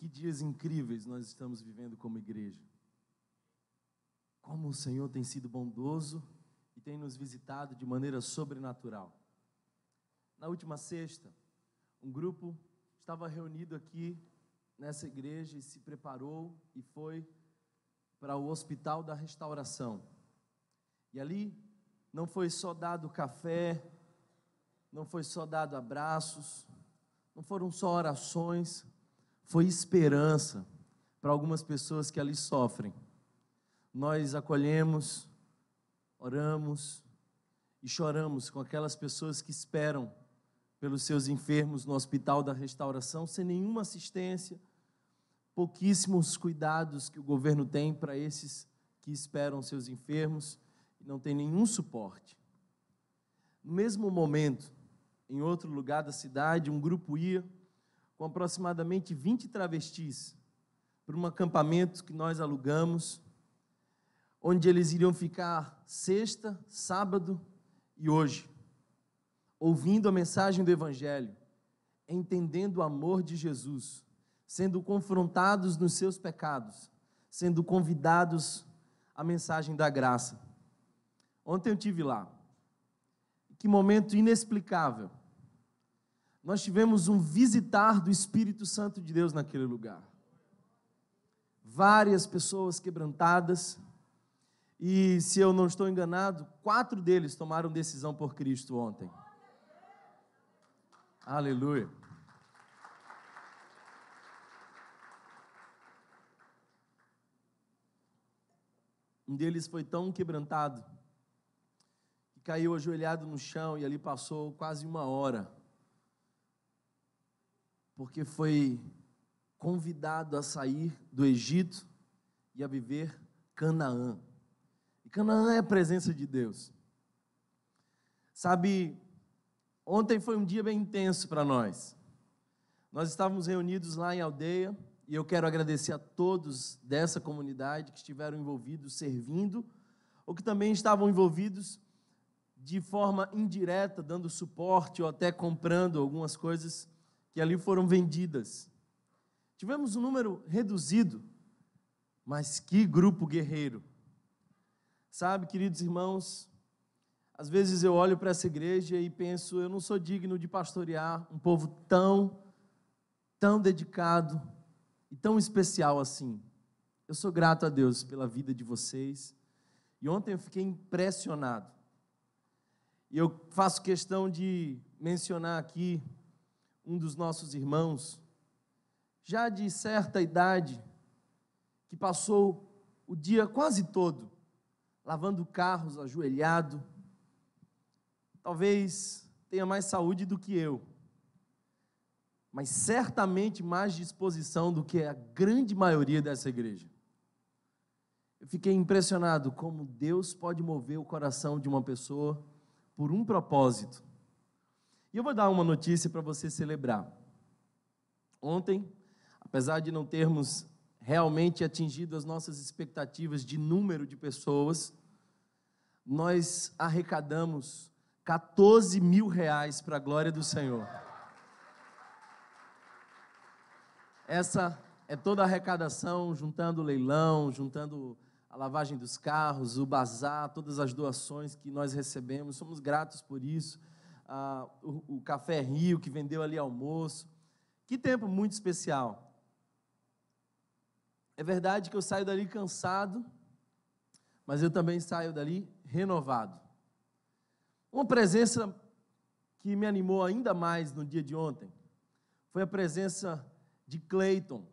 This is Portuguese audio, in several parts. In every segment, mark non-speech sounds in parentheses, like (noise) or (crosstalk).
Que dias incríveis nós estamos vivendo como igreja. Como o Senhor tem sido bondoso e tem nos visitado de maneira sobrenatural. Na última sexta, um grupo estava reunido aqui nessa igreja e se preparou e foi para o Hospital da Restauração. E ali não foi só dado café, não foi só dado abraços, não foram só orações, foi esperança para algumas pessoas que ali sofrem. Nós acolhemos, oramos e choramos com aquelas pessoas que esperam pelos seus enfermos no Hospital da Restauração sem nenhuma assistência, pouquíssimos cuidados que o governo tem para esses que esperam seus enfermos e não tem nenhum suporte. No mesmo momento, em outro lugar da cidade, um grupo ia com aproximadamente 20 travestis para um acampamento que nós alugamos, onde eles iriam ficar sexta, sábado e hoje, ouvindo a mensagem do Evangelho, entendendo o amor de Jesus sendo confrontados nos seus pecados, sendo convidados à mensagem da graça. Ontem eu tive lá. Que momento inexplicável. Nós tivemos um visitar do Espírito Santo de Deus naquele lugar. Várias pessoas quebrantadas, e se eu não estou enganado, quatro deles tomaram decisão por Cristo ontem. Aleluia. Um deles foi tão quebrantado que caiu ajoelhado no chão e ali passou quase uma hora, porque foi convidado a sair do Egito e a viver Canaã. E Canaã é a presença de Deus. Sabe, ontem foi um dia bem intenso para nós. Nós estávamos reunidos lá em aldeia e eu quero agradecer a todos dessa comunidade que estiveram envolvidos servindo, ou que também estavam envolvidos de forma indireta, dando suporte ou até comprando algumas coisas que ali foram vendidas. Tivemos um número reduzido, mas que grupo guerreiro. Sabe, queridos irmãos, às vezes eu olho para essa igreja e penso, eu não sou digno de pastorear um povo tão, tão dedicado, e tão especial assim. Eu sou grato a Deus pela vida de vocês. E ontem eu fiquei impressionado. E eu faço questão de mencionar aqui um dos nossos irmãos, já de certa idade, que passou o dia quase todo lavando carros, ajoelhado. Talvez tenha mais saúde do que eu mas certamente mais disposição do que a grande maioria dessa igreja. Eu fiquei impressionado como Deus pode mover o coração de uma pessoa por um propósito. E eu vou dar uma notícia para você celebrar. Ontem, apesar de não termos realmente atingido as nossas expectativas de número de pessoas, nós arrecadamos 14 mil reais para a glória do Senhor. Essa é toda a arrecadação, juntando o leilão, juntando a lavagem dos carros, o bazar, todas as doações que nós recebemos, somos gratos por isso. Ah, o, o Café Rio, que vendeu ali almoço. Que tempo muito especial. É verdade que eu saio dali cansado, mas eu também saio dali renovado. Uma presença que me animou ainda mais no dia de ontem foi a presença de Clayton.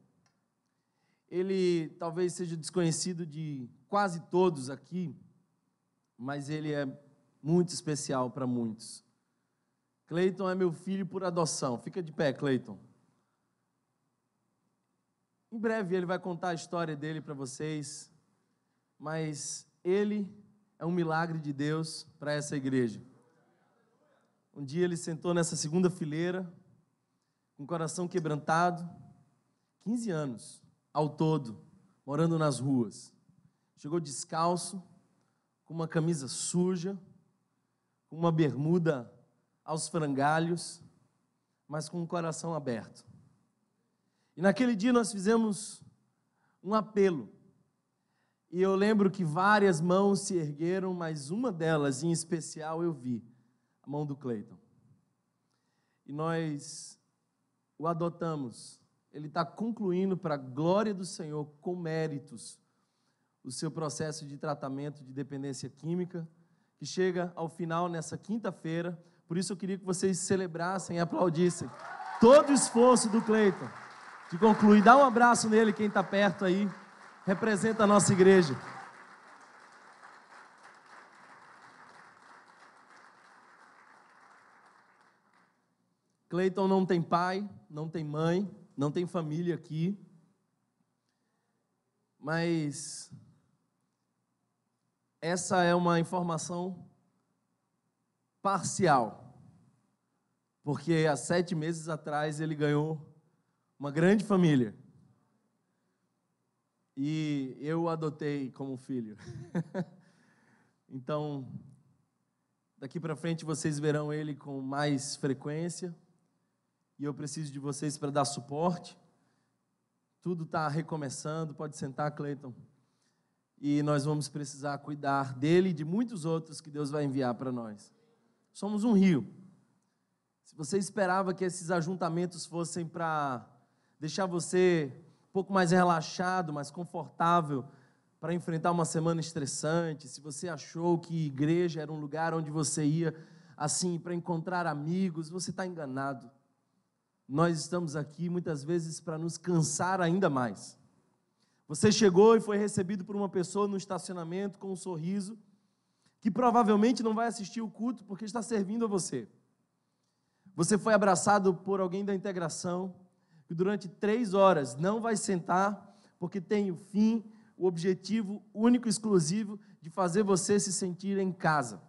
Ele talvez seja desconhecido de quase todos aqui, mas ele é muito especial para muitos. Clayton é meu filho por adoção. Fica de pé, Clayton. Em breve ele vai contar a história dele para vocês, mas ele é um milagre de Deus para essa igreja. Um dia ele sentou nessa segunda fileira, com o coração quebrantado, 15 anos ao todo, morando nas ruas. Chegou descalço, com uma camisa suja, com uma bermuda aos frangalhos, mas com o coração aberto. E naquele dia nós fizemos um apelo. E eu lembro que várias mãos se ergueram, mas uma delas em especial eu vi, a mão do Cleiton. E nós o adotamos. Ele está concluindo para a glória do Senhor, com méritos, o seu processo de tratamento de dependência química, que chega ao final nessa quinta-feira. Por isso eu queria que vocês celebrassem e aplaudissem todo o esforço do Cleiton de concluir. Dá um abraço nele, quem está perto aí, representa a nossa igreja. Cleiton não tem pai, não tem mãe, não tem família aqui, mas essa é uma informação parcial, porque há sete meses atrás ele ganhou uma grande família e eu o adotei como filho. (laughs) então, daqui para frente vocês verão ele com mais frequência e eu preciso de vocês para dar suporte. Tudo está recomeçando, pode sentar, Cleiton. E nós vamos precisar cuidar dele e de muitos outros que Deus vai enviar para nós. Somos um rio. Se você esperava que esses ajuntamentos fossem para deixar você um pouco mais relaxado, mais confortável para enfrentar uma semana estressante, se você achou que igreja era um lugar onde você ia assim para encontrar amigos, você está enganado nós estamos aqui muitas vezes para nos cansar ainda mais. Você chegou e foi recebido por uma pessoa no estacionamento com um sorriso, que provavelmente não vai assistir o culto porque está servindo a você. Você foi abraçado por alguém da integração, que durante três horas não vai sentar, porque tem o fim, o objetivo único e exclusivo de fazer você se sentir em casa.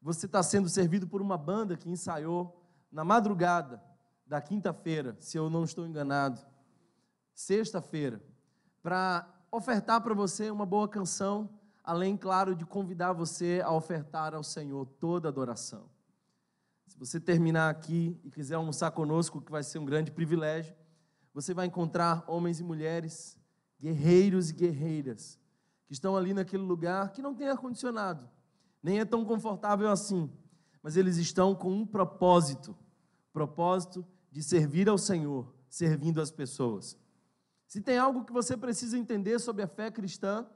Você está sendo servido por uma banda que ensaiou na madrugada, da quinta-feira, se eu não estou enganado, sexta-feira, para ofertar para você uma boa canção, além, claro, de convidar você a ofertar ao Senhor toda adoração. Se você terminar aqui e quiser almoçar conosco, que vai ser um grande privilégio, você vai encontrar homens e mulheres, guerreiros e guerreiras, que estão ali naquele lugar que não tem ar-condicionado, nem é tão confortável assim, mas eles estão com um propósito propósito de servir ao Senhor, servindo as pessoas. Se tem algo que você precisa entender sobre a fé cristã,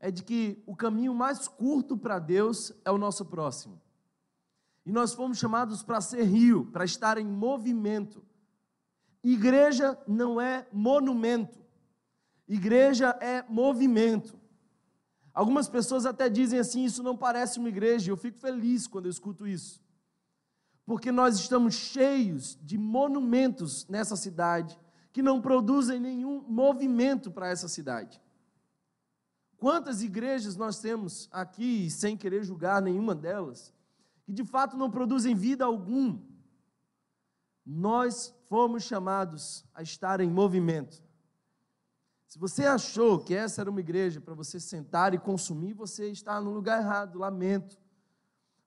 é de que o caminho mais curto para Deus é o nosso próximo. E nós fomos chamados para ser rio, para estar em movimento. Igreja não é monumento, igreja é movimento. Algumas pessoas até dizem assim: isso não parece uma igreja, eu fico feliz quando eu escuto isso porque nós estamos cheios de monumentos nessa cidade que não produzem nenhum movimento para essa cidade. Quantas igrejas nós temos aqui, sem querer julgar nenhuma delas, que de fato não produzem vida algum? Nós fomos chamados a estar em movimento. Se você achou que essa era uma igreja para você sentar e consumir, você está no lugar errado, lamento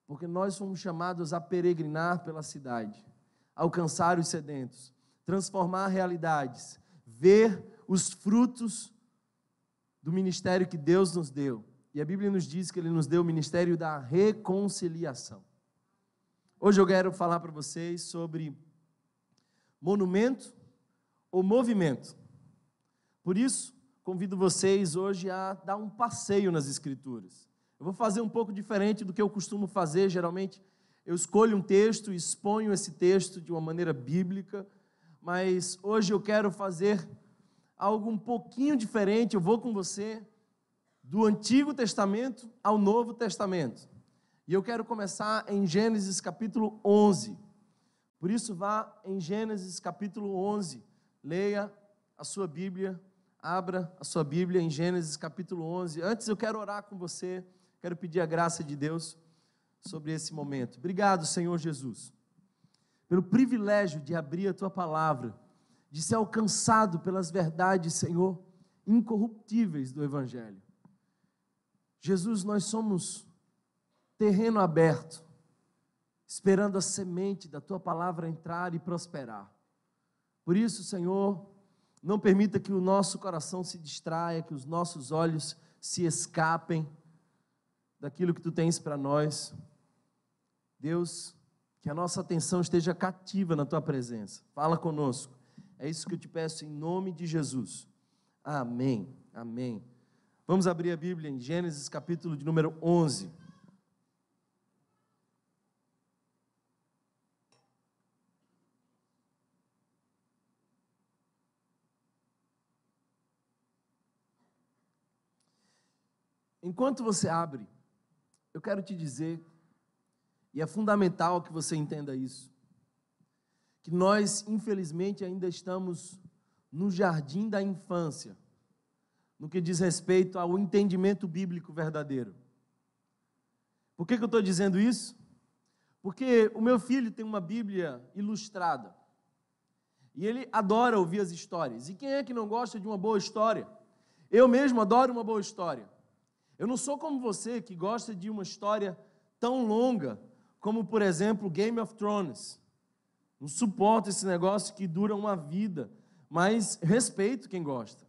porque nós fomos chamados a peregrinar pela cidade, alcançar os sedentos, transformar realidades, ver os frutos do ministério que Deus nos deu. E a Bíblia nos diz que Ele nos deu o ministério da reconciliação. Hoje eu quero falar para vocês sobre monumento ou movimento. Por isso, convido vocês hoje a dar um passeio nas Escrituras. Eu vou fazer um pouco diferente do que eu costumo fazer, geralmente eu escolho um texto exponho esse texto de uma maneira bíblica, mas hoje eu quero fazer algo um pouquinho diferente. Eu vou com você do Antigo Testamento ao Novo Testamento. E eu quero começar em Gênesis capítulo 11. Por isso, vá em Gênesis capítulo 11, leia a sua Bíblia, abra a sua Bíblia em Gênesis capítulo 11. Antes eu quero orar com você Quero pedir a graça de Deus sobre esse momento. Obrigado, Senhor Jesus, pelo privilégio de abrir a tua palavra, de ser alcançado pelas verdades, Senhor, incorruptíveis do Evangelho. Jesus, nós somos terreno aberto, esperando a semente da tua palavra entrar e prosperar. Por isso, Senhor, não permita que o nosso coração se distraia, que os nossos olhos se escapem daquilo que tu tens para nós. Deus, que a nossa atenção esteja cativa na tua presença. Fala conosco. É isso que eu te peço em nome de Jesus. Amém. Amém. Vamos abrir a Bíblia em Gênesis capítulo de número 11. Enquanto você abre, eu quero te dizer, e é fundamental que você entenda isso, que nós, infelizmente, ainda estamos no jardim da infância, no que diz respeito ao entendimento bíblico verdadeiro. Por que, que eu estou dizendo isso? Porque o meu filho tem uma Bíblia ilustrada. E ele adora ouvir as histórias. E quem é que não gosta de uma boa história? Eu mesmo adoro uma boa história. Eu não sou como você que gosta de uma história tão longa como, por exemplo, Game of Thrones. Não suporto esse negócio que dura uma vida, mas respeito quem gosta.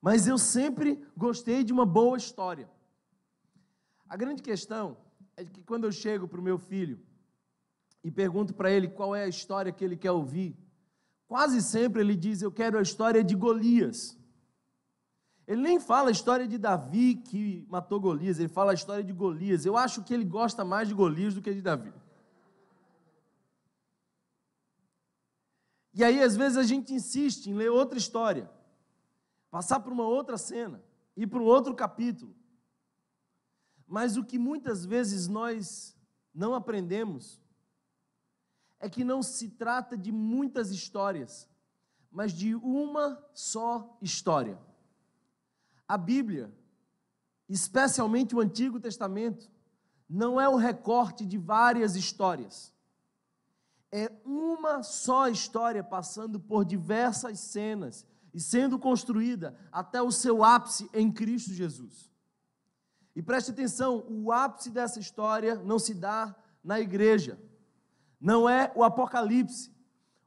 Mas eu sempre gostei de uma boa história. A grande questão é que quando eu chego para o meu filho e pergunto para ele qual é a história que ele quer ouvir, quase sempre ele diz: Eu quero a história de Golias. Ele nem fala a história de Davi que matou Golias, ele fala a história de Golias. Eu acho que ele gosta mais de Golias do que de Davi. E aí, às vezes, a gente insiste em ler outra história, passar por uma outra cena, ir para um outro capítulo. Mas o que muitas vezes nós não aprendemos é que não se trata de muitas histórias, mas de uma só história. A Bíblia, especialmente o Antigo Testamento, não é o recorte de várias histórias. É uma só história passando por diversas cenas e sendo construída até o seu ápice em Cristo Jesus. E preste atenção, o ápice dessa história não se dá na igreja, não é o Apocalipse.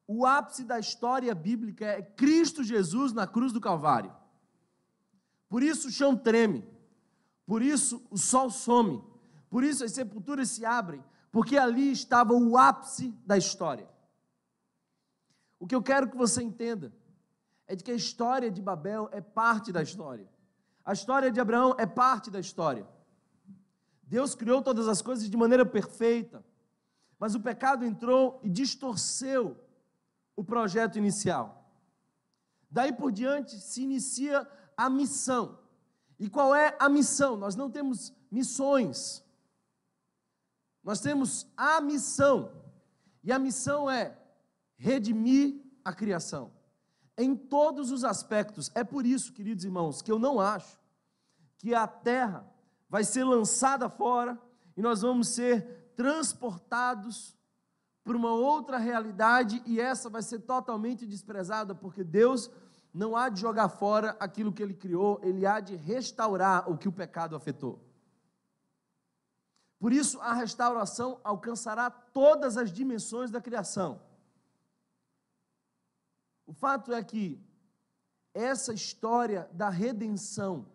O ápice da história bíblica é Cristo Jesus na cruz do Calvário. Por isso o chão treme, por isso o sol some, por isso as sepulturas se abrem, porque ali estava o ápice da história. O que eu quero que você entenda é de que a história de Babel é parte da história. A história de Abraão é parte da história. Deus criou todas as coisas de maneira perfeita, mas o pecado entrou e distorceu o projeto inicial. Daí por diante se inicia a missão. E qual é a missão? Nós não temos missões. Nós temos a missão. E a missão é redimir a criação. Em todos os aspectos. É por isso, queridos irmãos, que eu não acho que a terra vai ser lançada fora e nós vamos ser transportados para uma outra realidade e essa vai ser totalmente desprezada, porque Deus não há de jogar fora aquilo que ele criou, ele há de restaurar o que o pecado afetou. Por isso, a restauração alcançará todas as dimensões da criação. O fato é que essa história da redenção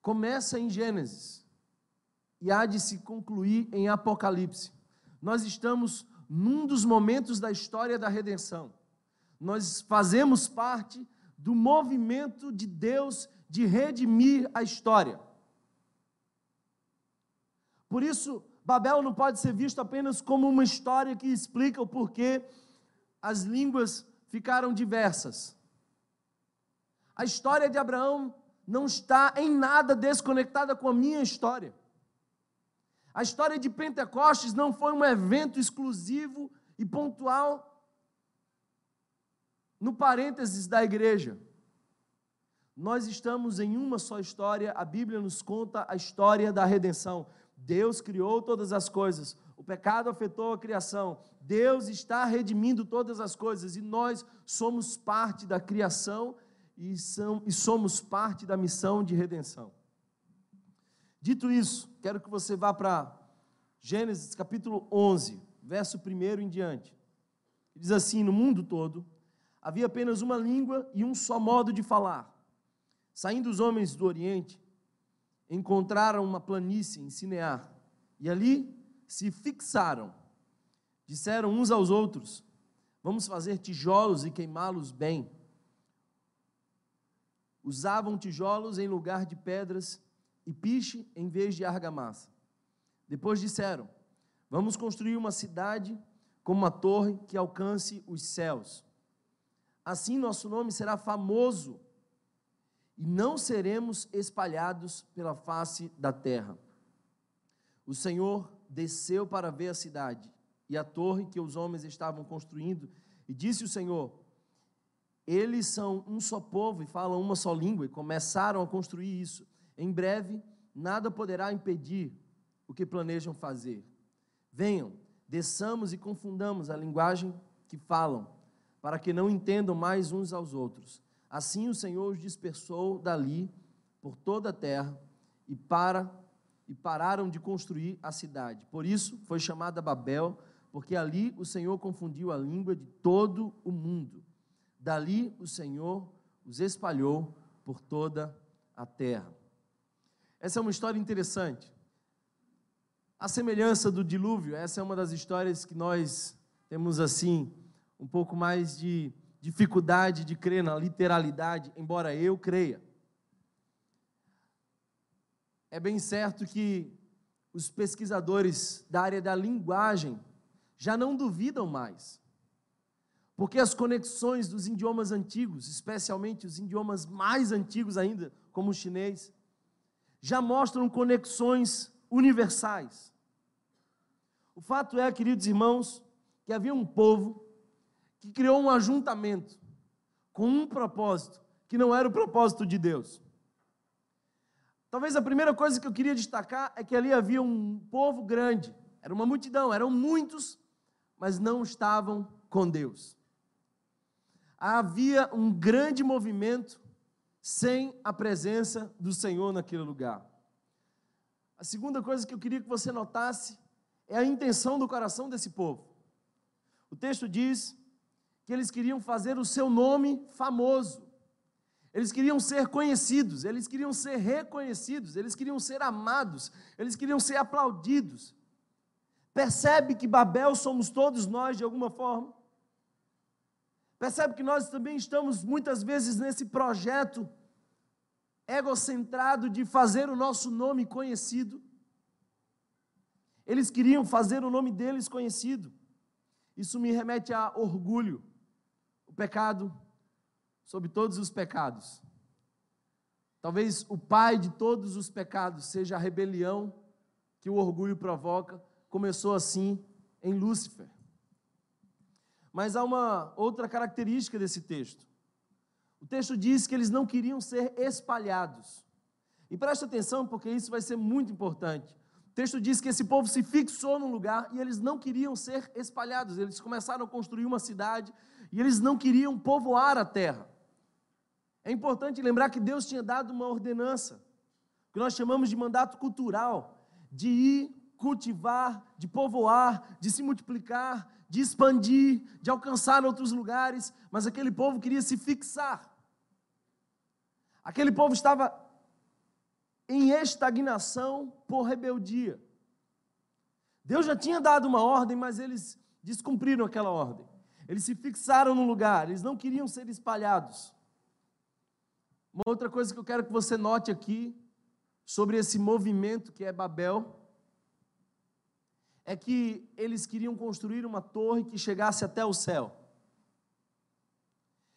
começa em Gênesis e há de se concluir em Apocalipse. Nós estamos num dos momentos da história da redenção nós fazemos parte do movimento de Deus de redimir a história. Por isso, Babel não pode ser visto apenas como uma história que explica o porquê as línguas ficaram diversas. A história de Abraão não está em nada desconectada com a minha história. A história de Pentecostes não foi um evento exclusivo e pontual no parênteses da igreja, nós estamos em uma só história, a Bíblia nos conta a história da redenção. Deus criou todas as coisas, o pecado afetou a criação, Deus está redimindo todas as coisas e nós somos parte da criação e, são, e somos parte da missão de redenção. Dito isso, quero que você vá para Gênesis capítulo 11, verso 1 em diante. Diz assim: No mundo todo havia apenas uma língua e um só modo de falar. Saindo os homens do Oriente, encontraram uma planície em Sinear e ali se fixaram. Disseram uns aos outros: Vamos fazer tijolos e queimá-los bem. Usavam tijolos em lugar de pedras e piche em vez de argamassa. Depois disseram: Vamos construir uma cidade com uma torre que alcance os céus. Assim nosso nome será famoso e não seremos espalhados pela face da terra. O Senhor desceu para ver a cidade e a torre que os homens estavam construindo, e disse o Senhor: Eles são um só povo e falam uma só língua, e começaram a construir isso. Em breve, nada poderá impedir o que planejam fazer. Venham, desçamos e confundamos a linguagem que falam, para que não entendam mais uns aos outros. Assim o Senhor os dispersou dali por toda a terra e para e pararam de construir a cidade. Por isso foi chamada Babel, porque ali o Senhor confundiu a língua de todo o mundo. Dali o Senhor os espalhou por toda a terra. Essa é uma história interessante. A semelhança do dilúvio, essa é uma das histórias que nós temos assim um pouco mais de dificuldade de crer na literalidade, embora eu creia. É bem certo que os pesquisadores da área da linguagem já não duvidam mais. Porque as conexões dos idiomas antigos, especialmente os idiomas mais antigos ainda, como o chinês, já mostram conexões universais. O fato é, queridos irmãos, que havia um povo que criou um ajuntamento com um propósito, que não era o propósito de Deus. Talvez a primeira coisa que eu queria destacar é que ali havia um povo grande, era uma multidão, eram muitos, mas não estavam com Deus. Havia um grande movimento sem a presença do Senhor naquele lugar. A segunda coisa que eu queria que você notasse é a intenção do coração desse povo. O texto diz que eles queriam fazer o seu nome famoso. Eles queriam ser conhecidos, eles queriam ser reconhecidos, eles queriam ser amados, eles queriam ser aplaudidos. Percebe que Babel somos todos nós de alguma forma? Percebe que nós também estamos muitas vezes nesse projeto egocentrado de fazer o nosso nome conhecido? Eles queriam fazer o nome deles conhecido. Isso me remete a orgulho pecado sobre todos os pecados. Talvez o pai de todos os pecados seja a rebelião que o orgulho provoca. Começou assim em Lúcifer. Mas há uma outra característica desse texto. O texto diz que eles não queriam ser espalhados. E preste atenção, porque isso vai ser muito importante. Texto diz que esse povo se fixou num lugar e eles não queriam ser espalhados. Eles começaram a construir uma cidade e eles não queriam povoar a terra. É importante lembrar que Deus tinha dado uma ordenança, que nós chamamos de mandato cultural, de ir cultivar, de povoar, de se multiplicar, de expandir, de alcançar outros lugares, mas aquele povo queria se fixar. Aquele povo estava em estagnação por rebeldia. Deus já tinha dado uma ordem, mas eles descumpriram aquela ordem. Eles se fixaram no lugar, eles não queriam ser espalhados. Uma outra coisa que eu quero que você note aqui, sobre esse movimento que é Babel, é que eles queriam construir uma torre que chegasse até o céu.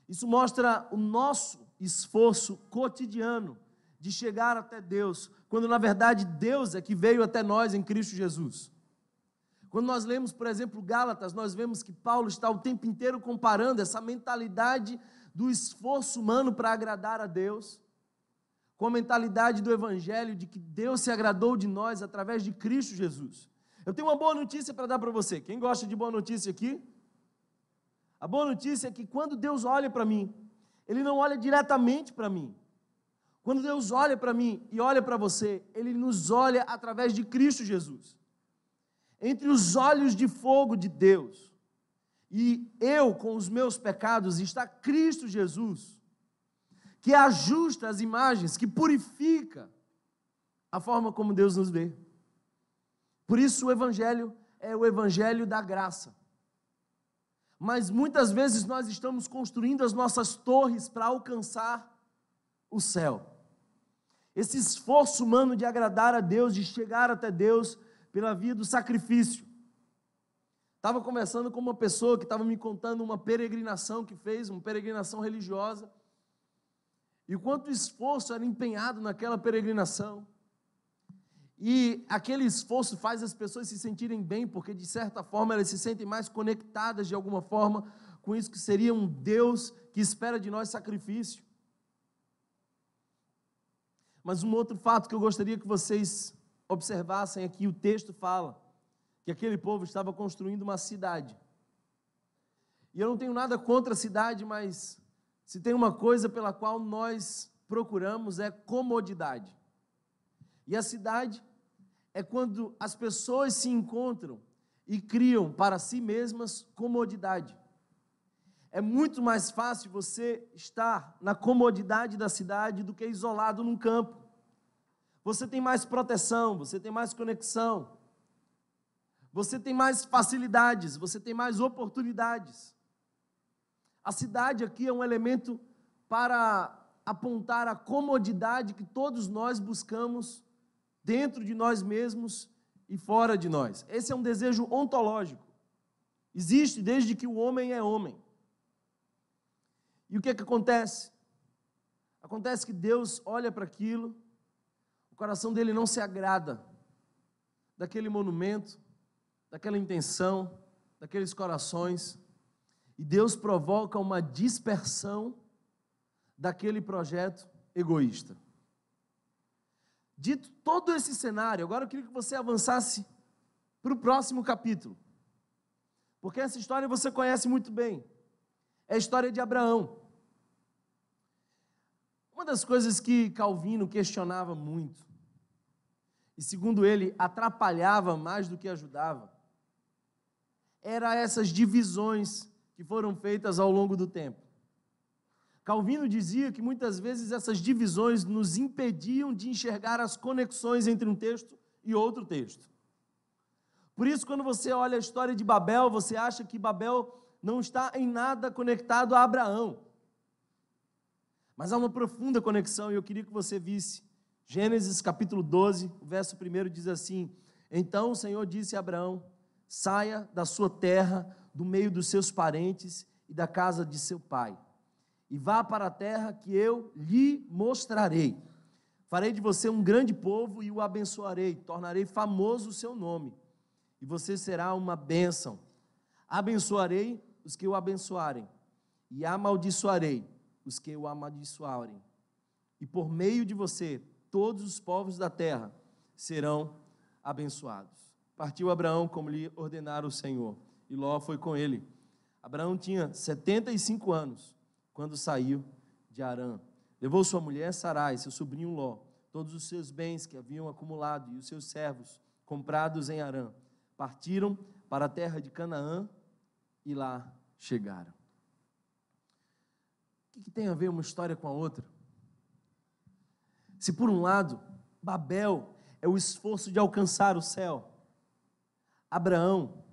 Isso mostra o nosso esforço cotidiano de chegar até Deus, quando na verdade Deus é que veio até nós em Cristo Jesus. Quando nós lemos, por exemplo, Gálatas, nós vemos que Paulo está o tempo inteiro comparando essa mentalidade do esforço humano para agradar a Deus com a mentalidade do Evangelho de que Deus se agradou de nós através de Cristo Jesus. Eu tenho uma boa notícia para dar para você. Quem gosta de boa notícia aqui? A boa notícia é que quando Deus olha para mim, Ele não olha diretamente para mim. Quando Deus olha para mim e olha para você, Ele nos olha através de Cristo Jesus entre os olhos de fogo de Deus. e eu com os meus pecados, está Cristo Jesus, que ajusta as imagens, que purifica a forma como Deus nos vê. Por isso o Evangelho é o Evangelho da graça. Mas muitas vezes nós estamos construindo as nossas torres para alcançar o céu. Esse esforço humano de agradar a Deus, de chegar até Deus pela via do sacrifício. Estava conversando com uma pessoa que estava me contando uma peregrinação que fez, uma peregrinação religiosa, e quanto esforço era empenhado naquela peregrinação. E aquele esforço faz as pessoas se sentirem bem, porque de certa forma elas se sentem mais conectadas de alguma forma com isso que seria um Deus que espera de nós sacrifício. Mas um outro fato que eu gostaria que vocês observassem aqui, o texto fala que aquele povo estava construindo uma cidade. E eu não tenho nada contra a cidade, mas se tem uma coisa pela qual nós procuramos é comodidade. E a cidade é quando as pessoas se encontram e criam para si mesmas comodidade. É muito mais fácil você estar na comodidade da cidade do que isolado num campo. Você tem mais proteção, você tem mais conexão, você tem mais facilidades, você tem mais oportunidades. A cidade aqui é um elemento para apontar a comodidade que todos nós buscamos dentro de nós mesmos e fora de nós. Esse é um desejo ontológico. Existe desde que o homem é homem. E o que, é que acontece? Acontece que Deus olha para aquilo, o coração dele não se agrada daquele monumento, daquela intenção, daqueles corações, e Deus provoca uma dispersão daquele projeto egoísta. Dito todo esse cenário, agora eu queria que você avançasse para o próximo capítulo. Porque essa história você conhece muito bem. É a história de Abraão. Uma das coisas que Calvino questionava muito, e segundo ele atrapalhava mais do que ajudava, era essas divisões que foram feitas ao longo do tempo. Calvino dizia que muitas vezes essas divisões nos impediam de enxergar as conexões entre um texto e outro texto. Por isso, quando você olha a história de Babel, você acha que Babel não está em nada conectado a Abraão. Mas há uma profunda conexão e eu queria que você visse. Gênesis capítulo 12, o verso 1 diz assim: Então o Senhor disse a Abraão: Saia da sua terra, do meio dos seus parentes e da casa de seu pai e vá para a terra que eu lhe mostrarei. Farei de você um grande povo e o abençoarei, tornarei famoso o seu nome, e você será uma bênção. Abençoarei os que o abençoarem, e amaldiçoarei os que o amaldiçoarem. E por meio de você, todos os povos da terra serão abençoados. Partiu Abraão como lhe ordenara o Senhor, e Ló foi com ele. Abraão tinha 75 anos quando saiu de Arã. Levou sua mulher Sarai, seu sobrinho Ló, todos os seus bens que haviam acumulado e os seus servos comprados em Arã. Partiram para a terra de Canaã e lá chegaram. O que, tem a ver uma história com a outra? Se por um lado, Babel é o esforço de alcançar o céu, Abraão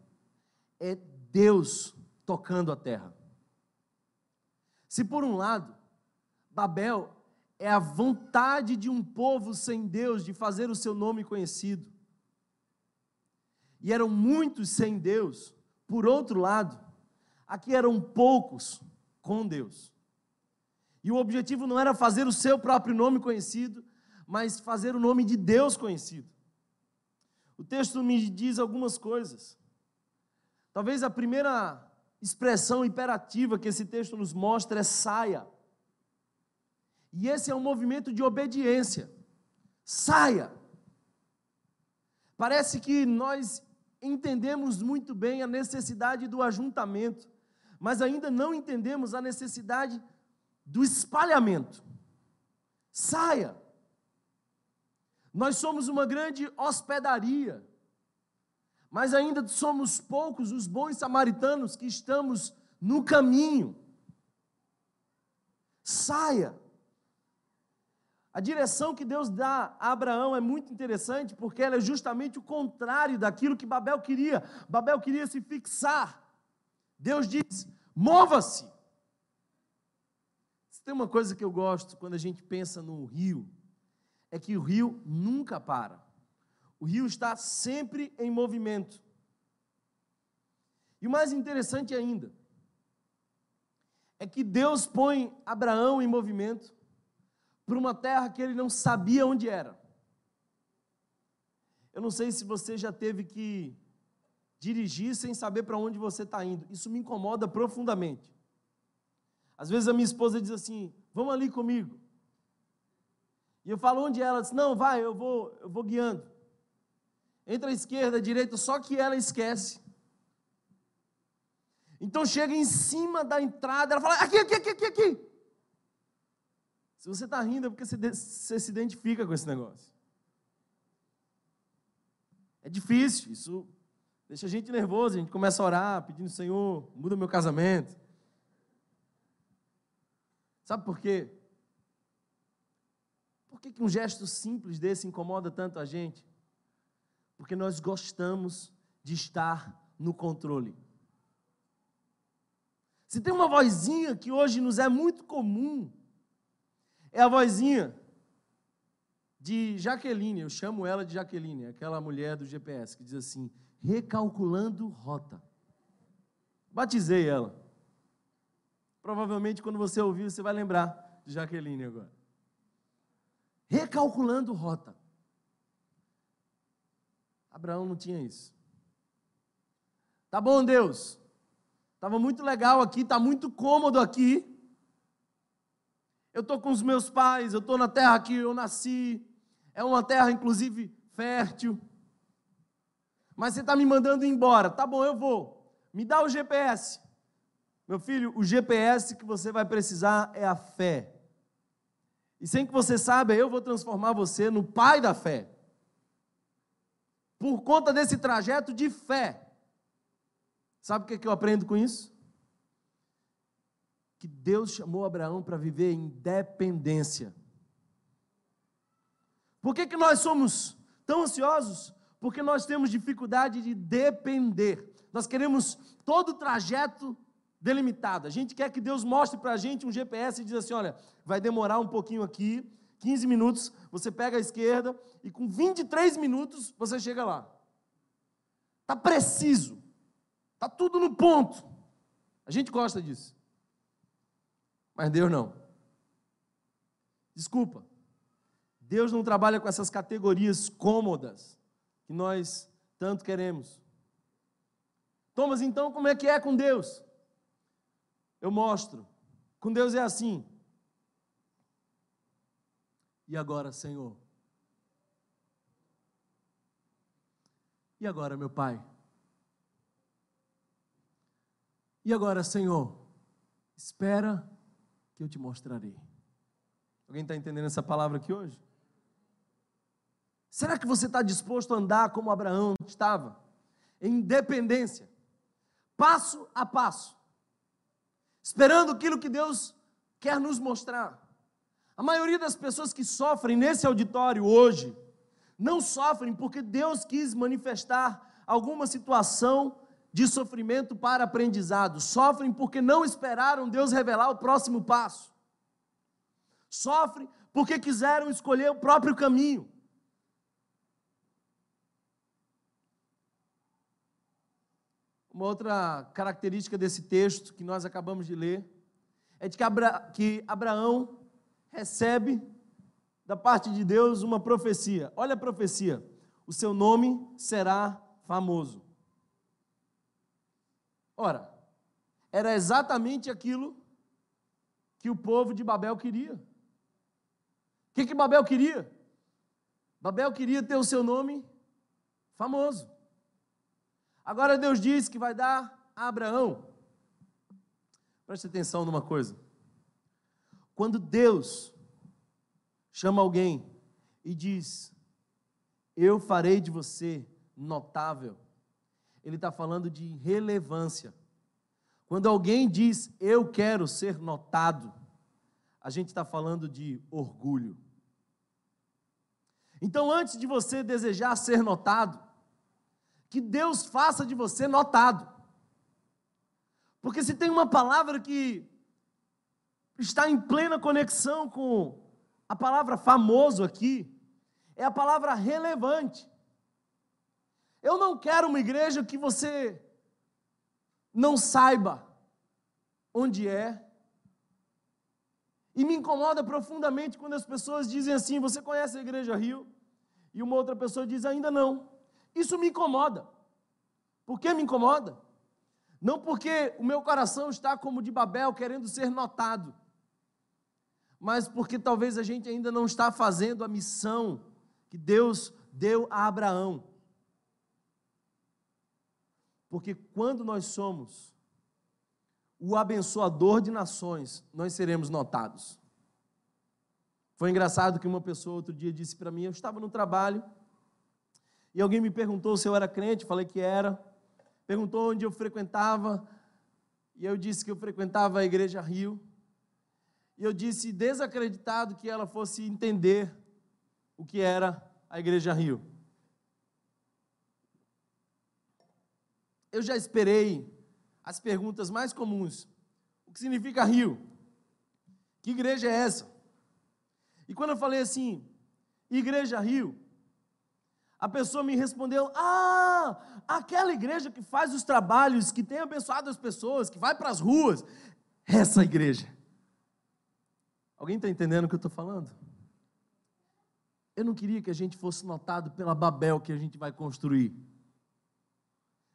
é Deus tocando a terra. Se por um lado, Babel é a vontade de um povo sem Deus de fazer o seu nome conhecido, e eram muitos sem Deus, por outro lado, aqui eram poucos com Deus. E o objetivo não era fazer o seu próprio nome conhecido, mas fazer o nome de Deus conhecido. O texto me diz algumas coisas. Talvez a primeira expressão imperativa que esse texto nos mostra é saia. E esse é um movimento de obediência. Saia. Parece que nós entendemos muito bem a necessidade do ajuntamento, mas ainda não entendemos a necessidade do espalhamento. Saia. Nós somos uma grande hospedaria, mas ainda somos poucos os bons samaritanos que estamos no caminho. Saia. A direção que Deus dá a Abraão é muito interessante, porque ela é justamente o contrário daquilo que Babel queria. Babel queria se fixar. Deus diz: mova-se. Tem uma coisa que eu gosto quando a gente pensa no rio, é que o rio nunca para. O rio está sempre em movimento. E o mais interessante ainda é que Deus põe Abraão em movimento para uma terra que ele não sabia onde era. Eu não sei se você já teve que dirigir sem saber para onde você está indo. Isso me incomoda profundamente. Às vezes a minha esposa diz assim: Vamos ali comigo. E eu falo onde ela diz: Não, vai, eu vou, eu vou guiando. Entre a esquerda a direita, só que ela esquece. Então chega em cima da entrada, ela fala: Aqui, aqui, aqui, aqui, aqui. Se você está rindo é porque você se identifica com esse negócio. É difícil, isso deixa a gente nervoso, a gente começa a orar, pedindo, Senhor, muda meu casamento. Sabe por quê? Por que, que um gesto simples desse incomoda tanto a gente? Porque nós gostamos de estar no controle. Se tem uma vozinha que hoje nos é muito comum, é a vozinha de Jaqueline, eu chamo ela de Jaqueline, aquela mulher do GPS, que diz assim: recalculando rota. Batizei ela. Provavelmente quando você ouvir, você vai lembrar de Jaqueline agora. Recalculando rota. Abraão não tinha isso. Tá bom, Deus. Estava muito legal aqui, está muito cômodo aqui. Eu estou com os meus pais, eu estou na terra que eu nasci. É uma terra, inclusive, fértil. Mas você está me mandando embora. Tá bom, eu vou. Me dá o GPS. Meu filho, o GPS que você vai precisar é a fé. E sem que você saiba, eu vou transformar você no pai da fé. Por conta desse trajeto de fé. Sabe o que eu aprendo com isso? Que Deus chamou Abraão para viver em dependência. Por que, que nós somos tão ansiosos? Porque nós temos dificuldade de depender. Nós queremos todo o trajeto delimitado. A gente quer que Deus mostre para a gente um GPS e diz assim: olha, vai demorar um pouquinho aqui, 15 minutos, você pega a esquerda e com 23 minutos você chega lá. Está preciso. Está tudo no ponto. A gente gosta disso. Mas Deus não. Desculpa. Deus não trabalha com essas categorias cômodas que nós tanto queremos. Thomas, então, como é que é com Deus? Eu mostro. Com Deus é assim. E agora, Senhor? E agora, meu Pai? E agora, Senhor? Espera que eu te mostrarei. Alguém está entendendo essa palavra aqui hoje? Será que você está disposto a andar como Abraão estava? Em independência, passo a passo, esperando aquilo que Deus quer nos mostrar. A maioria das pessoas que sofrem nesse auditório hoje, não sofrem porque Deus quis manifestar alguma situação de sofrimento para aprendizado. Sofrem porque não esperaram Deus revelar o próximo passo. Sofrem porque quiseram escolher o próprio caminho. Uma outra característica desse texto que nós acabamos de ler é de que, Abra que Abraão recebe da parte de Deus uma profecia. Olha a profecia: o seu nome será famoso. Ora, era exatamente aquilo que o povo de Babel queria. O que, que Babel queria? Babel queria ter o seu nome famoso. Agora Deus diz que vai dar a Abraão. Preste atenção numa coisa. Quando Deus chama alguém e diz: Eu farei de você notável, ele está falando de relevância. Quando alguém diz eu quero ser notado, a gente está falando de orgulho. Então, antes de você desejar ser notado, que Deus faça de você notado. Porque se tem uma palavra que está em plena conexão com a palavra famoso aqui, é a palavra relevante. Eu não quero uma igreja que você não saiba onde é. E me incomoda profundamente quando as pessoas dizem assim: Você conhece a Igreja Rio? E uma outra pessoa diz: Ainda não. Isso me incomoda. Por que me incomoda? Não porque o meu coração está como de Babel, querendo ser notado, mas porque talvez a gente ainda não está fazendo a missão que Deus deu a Abraão. Porque quando nós somos o abençoador de nações, nós seremos notados. Foi engraçado que uma pessoa outro dia disse para mim: eu estava no trabalho e alguém me perguntou se eu era crente, falei que era. Perguntou onde eu frequentava e eu disse que eu frequentava a Igreja Rio. E eu disse, desacreditado, que ela fosse entender o que era a Igreja Rio. Eu já esperei as perguntas mais comuns. O que significa Rio? Que igreja é essa? E quando eu falei assim, Igreja Rio, a pessoa me respondeu: Ah, aquela igreja que faz os trabalhos, que tem abençoado as pessoas, que vai para as ruas, essa igreja. Alguém está entendendo o que eu estou falando? Eu não queria que a gente fosse notado pela Babel que a gente vai construir,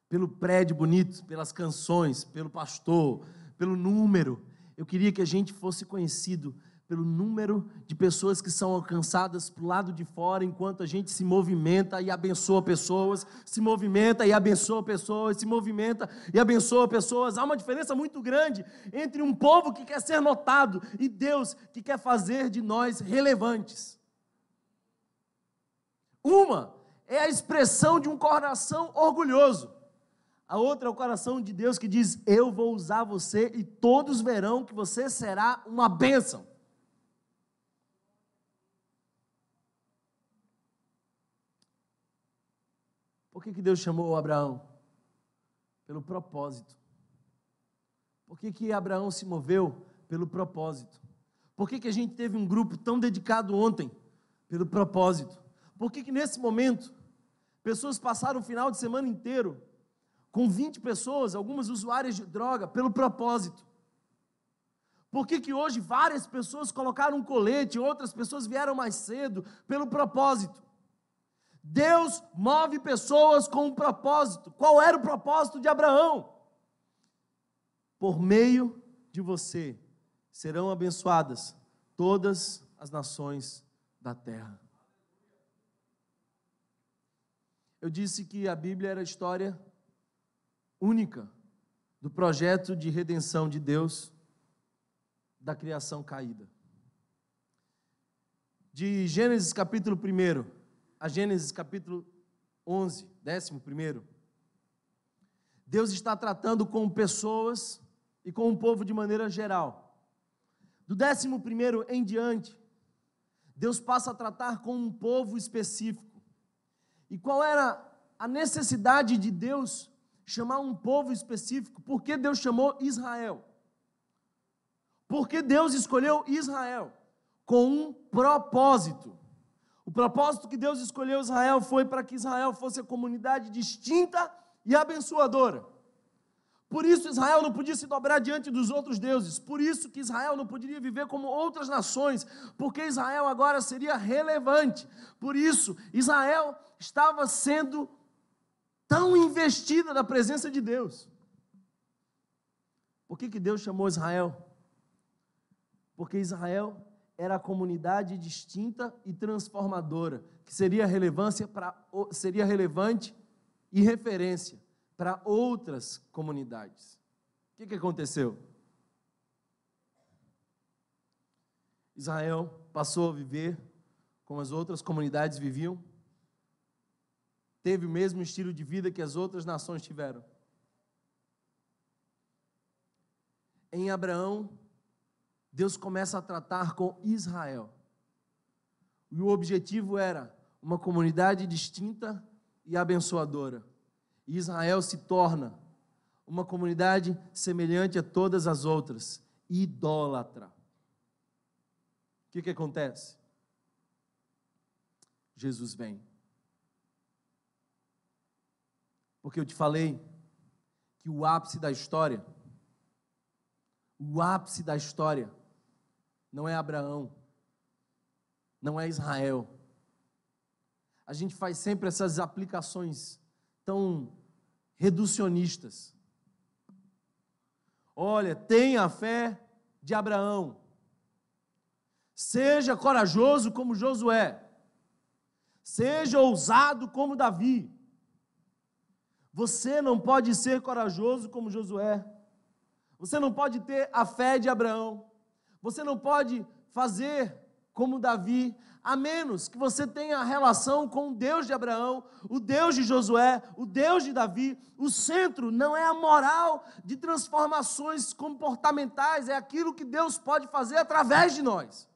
pelo prédio bonito, pelas canções, pelo pastor, pelo número. Eu queria que a gente fosse conhecido pelo número de pessoas que são alcançadas para o lado de fora, enquanto a gente se movimenta e abençoa pessoas, se movimenta e abençoa pessoas, se movimenta e abençoa pessoas. Há uma diferença muito grande entre um povo que quer ser notado e Deus que quer fazer de nós relevantes. Uma é a expressão de um coração orgulhoso. A outra é o coração de Deus que diz: Eu vou usar você e todos verão que você será uma bênção. Por que, que Deus chamou Abraão? Pelo propósito. Por que, que Abraão se moveu? Pelo propósito. Por que, que a gente teve um grupo tão dedicado ontem? Pelo propósito. Por que, que nesse momento, pessoas passaram o final de semana inteiro com 20 pessoas, algumas usuárias de droga, pelo propósito? Por que, que hoje várias pessoas colocaram um colete, outras pessoas vieram mais cedo, pelo propósito? Deus move pessoas com um propósito. Qual era o propósito de Abraão? Por meio de você serão abençoadas todas as nações da terra. Eu disse que a Bíblia era a história única do projeto de redenção de Deus da criação caída. De Gênesis capítulo 1 a Gênesis capítulo 11, décimo primeiro. Deus está tratando com pessoas e com o povo de maneira geral. Do décimo primeiro em diante, Deus passa a tratar com um povo específico. E qual era a necessidade de Deus chamar um povo específico? Por que Deus chamou Israel? Porque Deus escolheu Israel com um propósito. O propósito que Deus escolheu Israel foi para que Israel fosse a comunidade distinta e abençoadora. Por isso Israel não podia se dobrar diante dos outros deuses. Por isso que Israel não poderia viver como outras nações, porque Israel agora seria relevante. Por isso Israel estava sendo tão investida na presença de Deus. Por que, que Deus chamou Israel? Porque Israel era a comunidade distinta e transformadora, que seria relevância para seria relevante e referência para outras comunidades. O que, que aconteceu? Israel passou a viver como as outras comunidades viviam, teve o mesmo estilo de vida que as outras nações tiveram. Em Abraão, Deus começa a tratar com Israel. E o objetivo era uma comunidade distinta e abençoadora. E Israel se torna uma comunidade semelhante a todas as outras, idólatra. O que, que acontece? Jesus vem. Porque eu te falei que o ápice da história, o ápice da história, não é Abraão, não é Israel. A gente faz sempre essas aplicações tão reducionistas. Olha, tenha a fé de Abraão. Seja corajoso como Josué. Seja ousado como Davi. Você não pode ser corajoso como Josué. Você não pode ter a fé de Abraão. Você não pode fazer como Davi, a menos que você tenha relação com o Deus de Abraão, o Deus de Josué, o Deus de Davi. O centro não é a moral de transformações comportamentais, é aquilo que Deus pode fazer através de nós.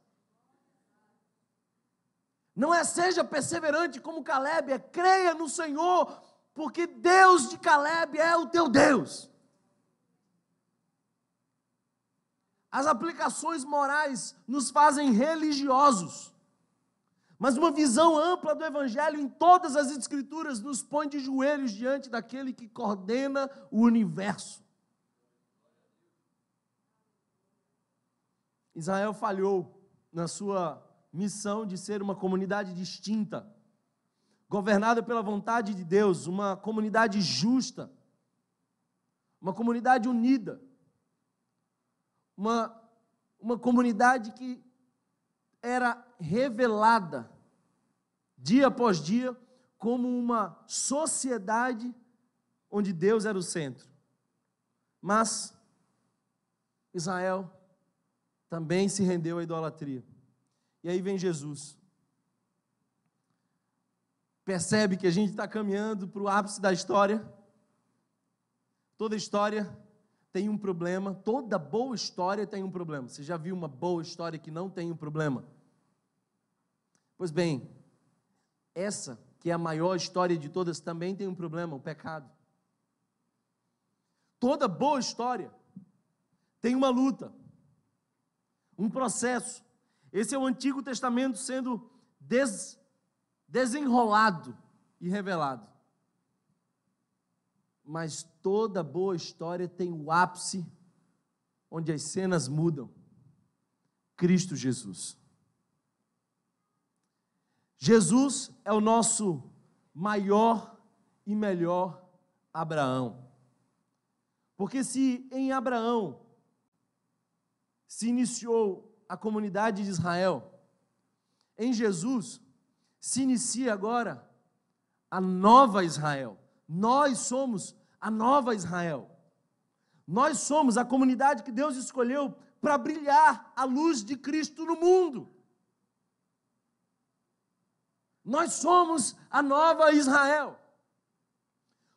Não é seja perseverante como Caleb, é creia no Senhor, porque Deus de Caleb é o teu Deus. As aplicações morais nos fazem religiosos. Mas uma visão ampla do Evangelho em todas as Escrituras nos põe de joelhos diante daquele que coordena o universo. Israel falhou na sua missão de ser uma comunidade distinta, governada pela vontade de Deus, uma comunidade justa, uma comunidade unida, uma, uma comunidade que era revelada dia após dia como uma sociedade onde Deus era o centro. Mas Israel também se rendeu à idolatria. E aí vem Jesus. Percebe que a gente está caminhando para o ápice da história. Toda história tem um problema, toda boa história tem um problema. Você já viu uma boa história que não tem um problema? Pois bem, essa, que é a maior história de todas, também tem um problema: o pecado. Toda boa história tem uma luta, um processo. Esse é o Antigo Testamento sendo des, desenrolado e revelado. Mas toda boa história tem o ápice onde as cenas mudam. Cristo Jesus. Jesus é o nosso maior e melhor Abraão. Porque se em Abraão se iniciou a comunidade de Israel, em Jesus se inicia agora a nova Israel. Nós somos a nova Israel. Nós somos a comunidade que Deus escolheu para brilhar a luz de Cristo no mundo. Nós somos a nova Israel.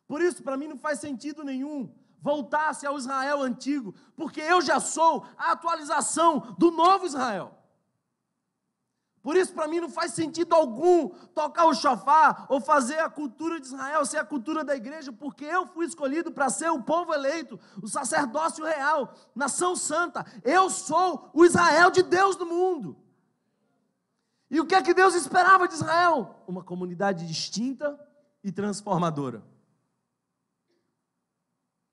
Por isso, para mim, não faz sentido nenhum voltar-se ao Israel antigo, porque eu já sou a atualização do novo Israel. Por isso, para mim, não faz sentido algum tocar o chofar ou fazer a cultura de Israel ser a cultura da igreja, porque eu fui escolhido para ser o povo eleito, o sacerdócio real, nação santa. Eu sou o Israel de Deus no mundo. E o que é que Deus esperava de Israel? Uma comunidade distinta e transformadora.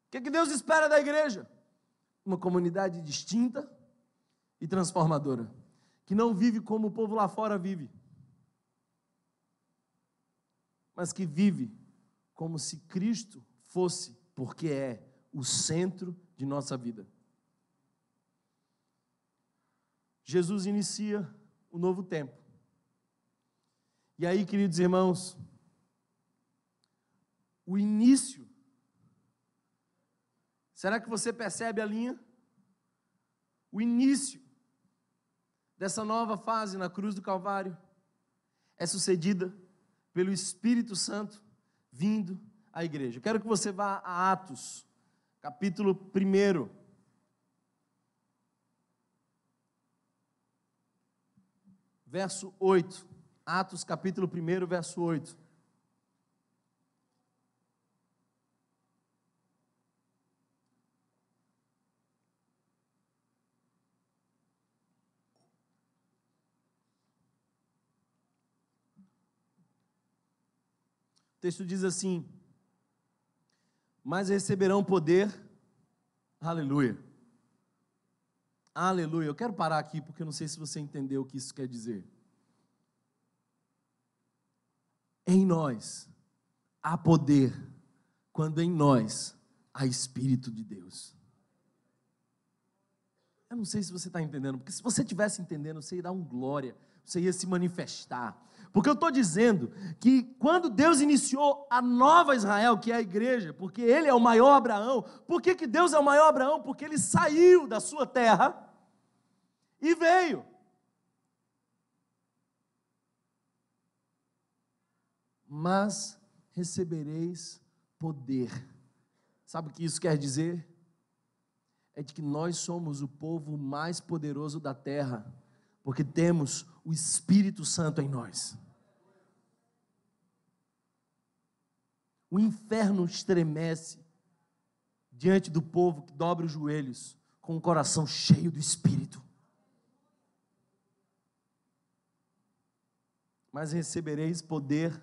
O que é que Deus espera da igreja? Uma comunidade distinta e transformadora, que não vive como o povo lá fora vive, mas que vive como se Cristo fosse, porque é o centro de nossa vida. Jesus inicia o novo tempo. E aí, queridos irmãos, o início. Será que você percebe a linha? O início dessa nova fase na cruz do Calvário é sucedida pelo Espírito Santo vindo à igreja. Eu quero que você vá a Atos, capítulo 1. Verso 8. Atos, capítulo 1, verso 8. O texto diz assim: Mas receberão poder, aleluia. Aleluia. Eu quero parar aqui porque eu não sei se você entendeu o que isso quer dizer. Em nós há poder, quando em nós há Espírito de Deus. Eu não sei se você está entendendo, porque se você estivesse entendendo, você ia dar um glória, você ia se manifestar. Porque eu estou dizendo que quando Deus iniciou a nova Israel, que é a igreja, porque Ele é o maior Abraão, por que, que Deus é o maior Abraão? Porque Ele saiu da sua terra e veio. Mas recebereis poder. Sabe o que isso quer dizer? É de que nós somos o povo mais poderoso da terra porque temos o Espírito Santo em nós. O inferno estremece diante do povo que dobra os joelhos com o coração cheio do Espírito. Mas recebereis poder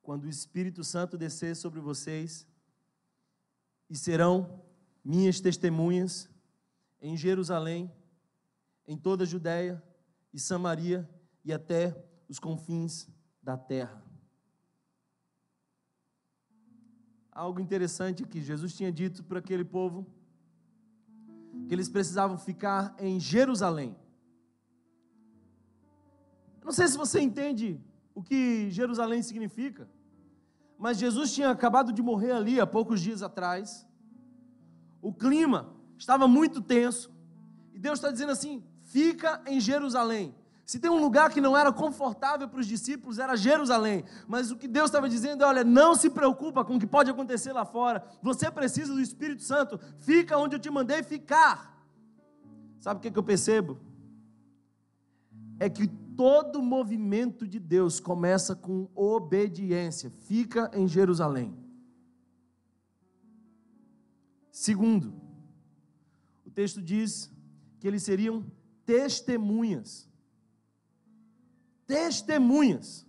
quando o Espírito Santo descer sobre vocês e serão minhas testemunhas em Jerusalém, em toda a Judéia e Samaria e até os confins da terra. Algo interessante que Jesus tinha dito para aquele povo que eles precisavam ficar em Jerusalém. Não sei se você entende o que Jerusalém significa, mas Jesus tinha acabado de morrer ali há poucos dias atrás. O clima estava muito tenso. E Deus está dizendo assim: fica em Jerusalém. Se tem um lugar que não era confortável para os discípulos, era Jerusalém. Mas o que Deus estava dizendo é: olha, não se preocupa com o que pode acontecer lá fora. Você precisa do Espírito Santo. Fica onde eu te mandei ficar. Sabe o que, que eu percebo? É que todo movimento de Deus começa com obediência. Fica em Jerusalém. Segundo, o texto diz que eles seriam testemunhas. Testemunhas.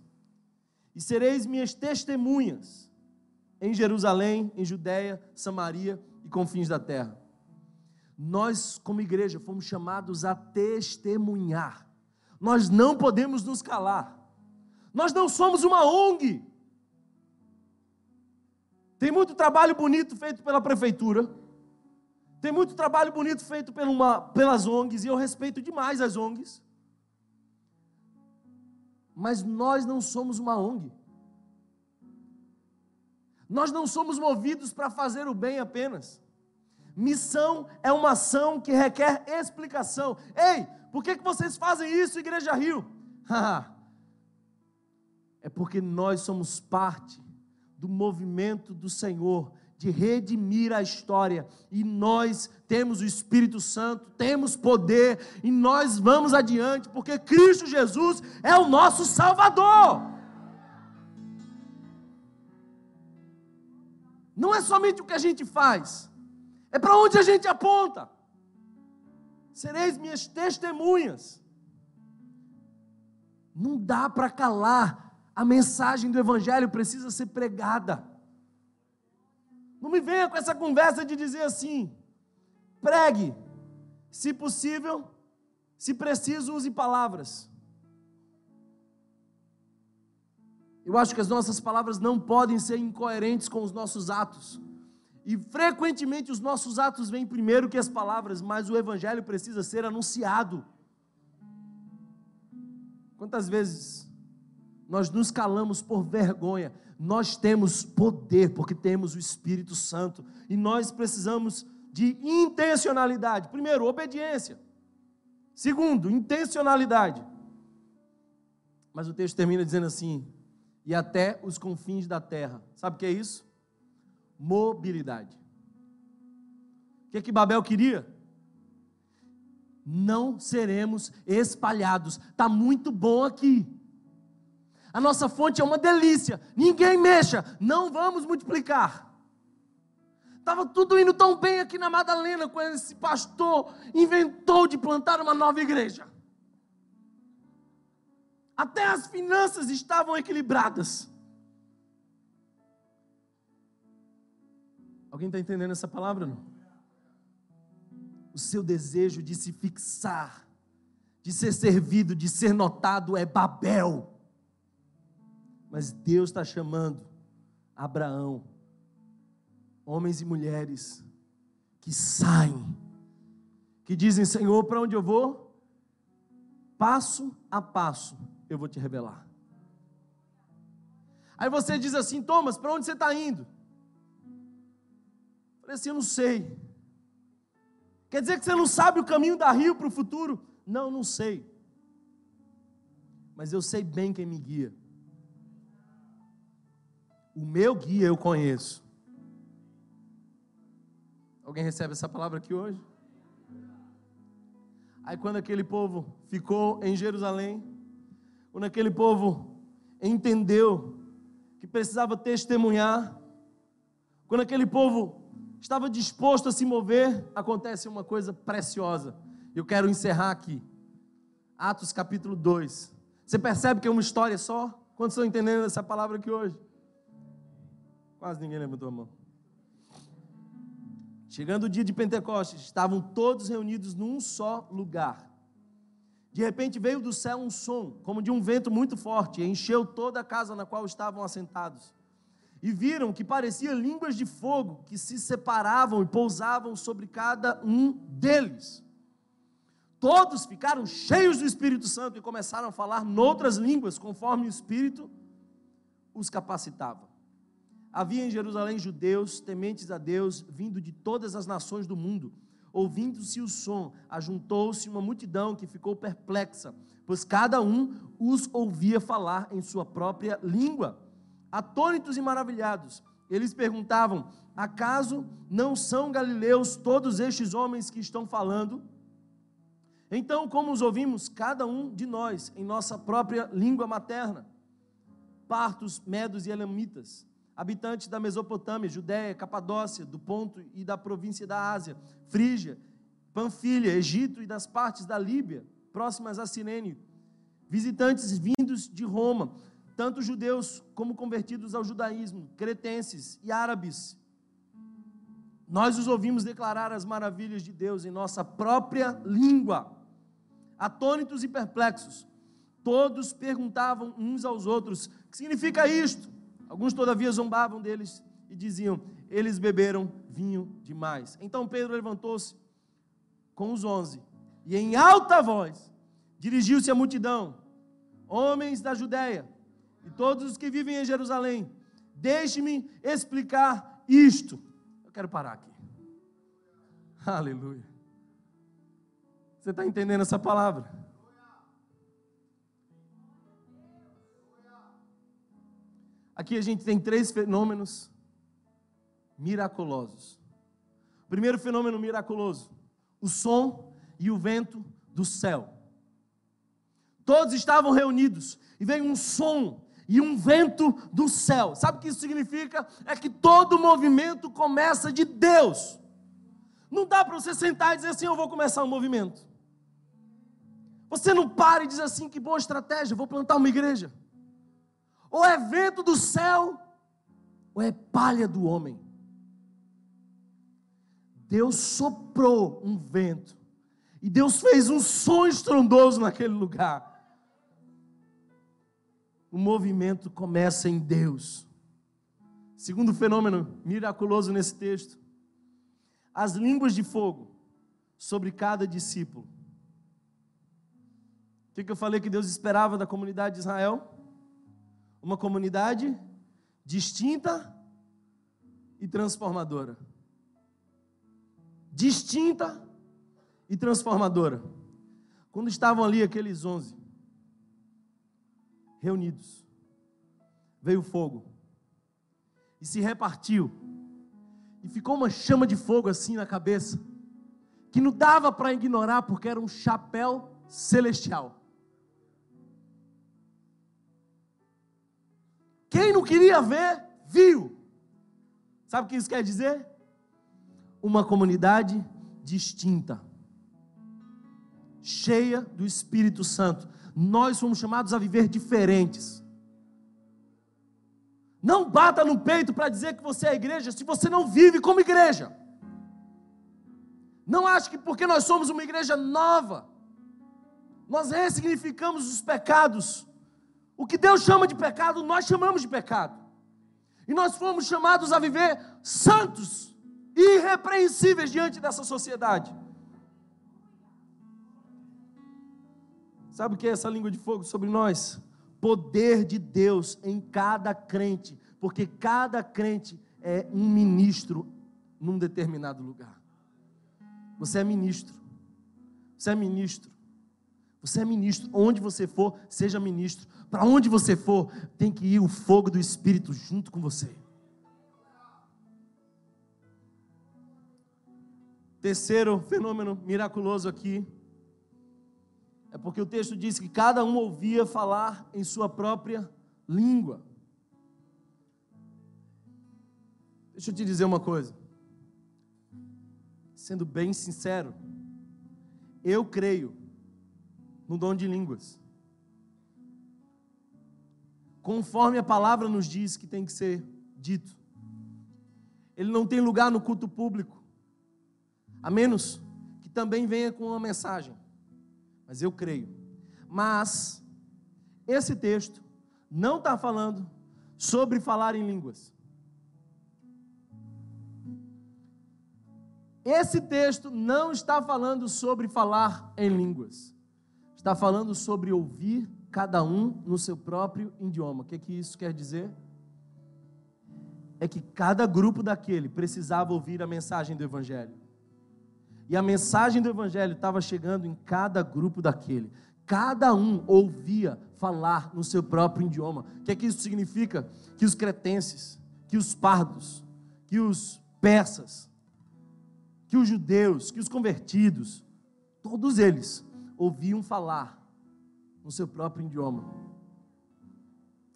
E sereis minhas testemunhas em Jerusalém, em Judéia, Samaria e confins da terra. Nós, como igreja, fomos chamados a testemunhar. Nós não podemos nos calar. Nós não somos uma ONG. Tem muito trabalho bonito feito pela prefeitura tem muito trabalho bonito feito uma, pelas ONGs, e eu respeito demais as ONGs. Mas nós não somos uma ONG. Nós não somos movidos para fazer o bem apenas. Missão é uma ação que requer explicação. Ei, por que, que vocês fazem isso, Igreja Rio? (laughs) é porque nós somos parte do movimento do Senhor de redimir a história. E nós temos o Espírito Santo, temos poder, e nós vamos adiante, porque Cristo Jesus é o nosso Salvador. Não é somente o que a gente faz, é para onde a gente aponta. Sereis minhas testemunhas. Não dá para calar, a mensagem do Evangelho precisa ser pregada. Não me venha com essa conversa de dizer assim: pregue, se possível, se preciso, use palavras. Eu acho que as nossas palavras não podem ser incoerentes com os nossos atos. E frequentemente os nossos atos vêm primeiro que as palavras, mas o evangelho precisa ser anunciado. Quantas vezes nós nos calamos por vergonha, nós temos poder, porque temos o Espírito Santo, e nós precisamos de intencionalidade. Primeiro, obediência. Segundo, intencionalidade. Mas o texto termina dizendo assim: e até os confins da terra. Sabe o que é isso? Mobilidade. O que, é que Babel queria? Não seremos espalhados. Está muito bom aqui. A nossa fonte é uma delícia. Ninguém mexa. Não vamos multiplicar. Estava tudo indo tão bem aqui na Madalena quando esse pastor inventou de plantar uma nova igreja. Até as finanças estavam equilibradas. Alguém está entendendo essa palavra? Não? O seu desejo de se fixar, de ser servido, de ser notado é Babel. Mas Deus está chamando Abraão, homens e mulheres que saem, que dizem: Senhor, para onde eu vou? Passo a passo eu vou te revelar. Aí você diz assim: Thomas, para onde você está indo? Eu falei assim: Eu não sei. Quer dizer que você não sabe o caminho da Rio para o futuro? Não, não sei. Mas eu sei bem quem me guia. O meu guia eu conheço. Alguém recebe essa palavra aqui hoje? Aí quando aquele povo ficou em Jerusalém, quando aquele povo entendeu que precisava testemunhar, quando aquele povo estava disposto a se mover, acontece uma coisa preciosa. Eu quero encerrar aqui. Atos capítulo 2. Você percebe que é uma história só? Quantos estão entendendo essa palavra aqui hoje? Quase ninguém levantou a mão. Chegando o dia de Pentecostes, estavam todos reunidos num só lugar. De repente veio do céu um som, como de um vento muito forte, e encheu toda a casa na qual estavam assentados. E viram que parecia línguas de fogo que se separavam e pousavam sobre cada um deles. Todos ficaram cheios do Espírito Santo e começaram a falar noutras línguas, conforme o Espírito os capacitava. Havia em Jerusalém judeus tementes a Deus, vindo de todas as nações do mundo. Ouvindo-se o som, ajuntou-se uma multidão que ficou perplexa, pois cada um os ouvia falar em sua própria língua. Atônitos e maravilhados, eles perguntavam: Acaso não são galileus todos estes homens que estão falando? Então, como os ouvimos, cada um de nós, em nossa própria língua materna, partos, medos e elamitas, habitantes da Mesopotâmia, Judéia, Capadócia, do Ponto e da província da Ásia, Frígia, Panfilha, Egito e das partes da Líbia, próximas a Cirene, visitantes vindos de Roma, tanto judeus como convertidos ao judaísmo, cretenses e árabes. Nós os ouvimos declarar as maravilhas de Deus em nossa própria língua. Atônitos e perplexos, todos perguntavam uns aos outros: que significa isto? Alguns, todavia, zombavam deles e diziam: Eles beberam vinho demais. Então Pedro levantou-se com os onze e, em alta voz, dirigiu-se à multidão: Homens da Judéia e todos os que vivem em Jerusalém, deixe-me explicar isto. Eu quero parar aqui. Aleluia. Você está entendendo essa palavra? Aqui a gente tem três fenômenos miraculosos. Primeiro fenômeno miraculoso, o som e o vento do céu. Todos estavam reunidos e veio um som e um vento do céu. Sabe o que isso significa? É que todo movimento começa de Deus. Não dá para você sentar e dizer assim: eu vou começar um movimento. Você não para e diz assim: que boa estratégia, vou plantar uma igreja ou é vento do céu, ou é palha do homem. Deus soprou um vento, e Deus fez um som estrondoso naquele lugar. O movimento começa em Deus. Segundo fenômeno miraculoso nesse texto, as línguas de fogo sobre cada discípulo. O que eu falei que Deus esperava da comunidade de Israel? Uma comunidade distinta e transformadora. Distinta e transformadora. Quando estavam ali aqueles onze reunidos, veio fogo e se repartiu. E ficou uma chama de fogo assim na cabeça, que não dava para ignorar porque era um chapéu celestial. Quem não queria ver, viu. Sabe o que isso quer dizer? Uma comunidade distinta, cheia do Espírito Santo. Nós somos chamados a viver diferentes. Não bata no peito para dizer que você é igreja se você não vive como igreja. Não ache que porque nós somos uma igreja nova, nós ressignificamos os pecados. O que Deus chama de pecado, nós chamamos de pecado. E nós fomos chamados a viver santos irrepreensíveis diante dessa sociedade. Sabe o que é essa língua de fogo sobre nós? poder de Deus em cada crente, porque cada crente é um ministro num determinado lugar. Você é ministro. Você é ministro. Você é ministro. Onde você for, seja ministro. Para onde você for, tem que ir o fogo do Espírito junto com você. Terceiro fenômeno miraculoso aqui é porque o texto diz que cada um ouvia falar em sua própria língua. Deixa eu te dizer uma coisa. Sendo bem sincero, eu creio no dom de línguas. Conforme a palavra nos diz que tem que ser dito. Ele não tem lugar no culto público, a menos que também venha com uma mensagem mas eu creio. Mas esse texto não está falando sobre falar em línguas. Esse texto não está falando sobre falar em línguas. Está falando sobre ouvir cada um no seu próprio idioma. O que, que isso quer dizer? É que cada grupo daquele precisava ouvir a mensagem do Evangelho. E a mensagem do Evangelho estava chegando em cada grupo daquele. Cada um ouvia falar no seu próprio idioma. O que é que isso significa? Que os cretenses, que os pardos, que os persas, que os judeus, que os convertidos, todos eles ouviam falar no seu próprio idioma.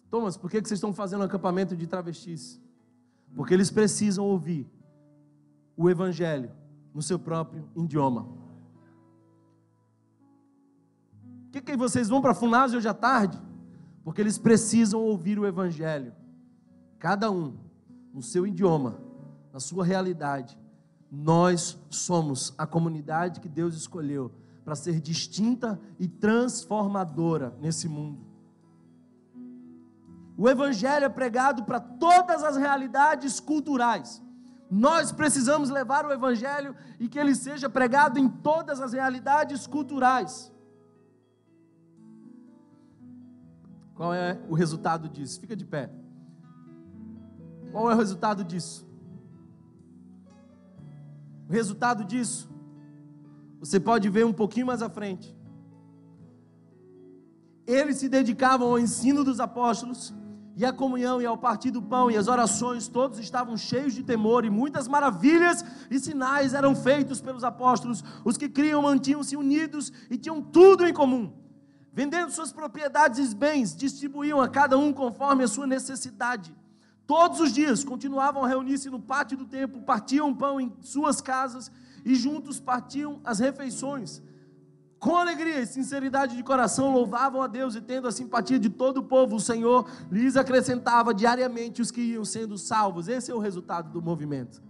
Thomas, por que vocês estão fazendo um acampamento de travestis? Porque eles precisam ouvir o Evangelho no seu próprio idioma. Por que, que vocês vão para Funásio hoje à tarde? Porque eles precisam ouvir o Evangelho. Cada um no seu idioma, na sua realidade. Nós somos a comunidade que Deus escolheu para ser distinta e transformadora nesse mundo. O Evangelho é pregado para todas as realidades culturais. Nós precisamos levar o Evangelho e que ele seja pregado em todas as realidades culturais. Qual é o resultado disso? Fica de pé. Qual é o resultado disso? O resultado disso, você pode ver um pouquinho mais à frente. Eles se dedicavam ao ensino dos apóstolos e a comunhão, e ao partir do pão, e as orações, todos estavam cheios de temor, e muitas maravilhas e sinais eram feitos pelos apóstolos. Os que criam mantinham-se unidos e tinham tudo em comum. Vendendo suas propriedades e bens, distribuíam a cada um conforme a sua necessidade. Todos os dias continuavam a reunir-se no pátio do templo, partiam pão em suas casas e juntos partiam as refeições com alegria e sinceridade de coração, louvavam a Deus e, tendo a simpatia de todo o povo, o Senhor lhes acrescentava diariamente os que iam sendo salvos. Esse é o resultado do movimento.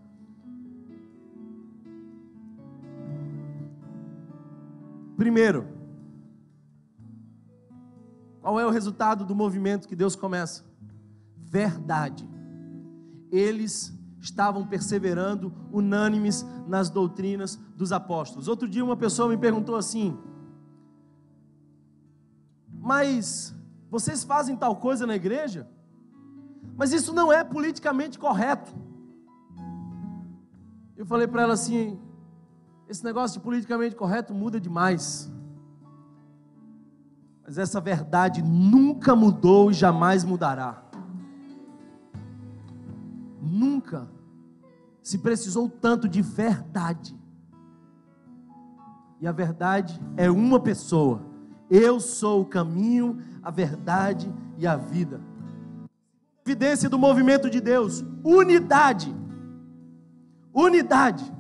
Primeiro, qual é o resultado do movimento que Deus começa? Verdade. Eles estavam perseverando unânimes nas doutrinas dos apóstolos. Outro dia uma pessoa me perguntou assim: Mas vocês fazem tal coisa na igreja? Mas isso não é politicamente correto. Eu falei para ela assim: esse negócio de politicamente correto muda demais. Mas essa verdade nunca mudou e jamais mudará. Nunca se precisou tanto de verdade. E a verdade é uma pessoa. Eu sou o caminho, a verdade e a vida. Evidência do movimento de Deus, unidade. Unidade.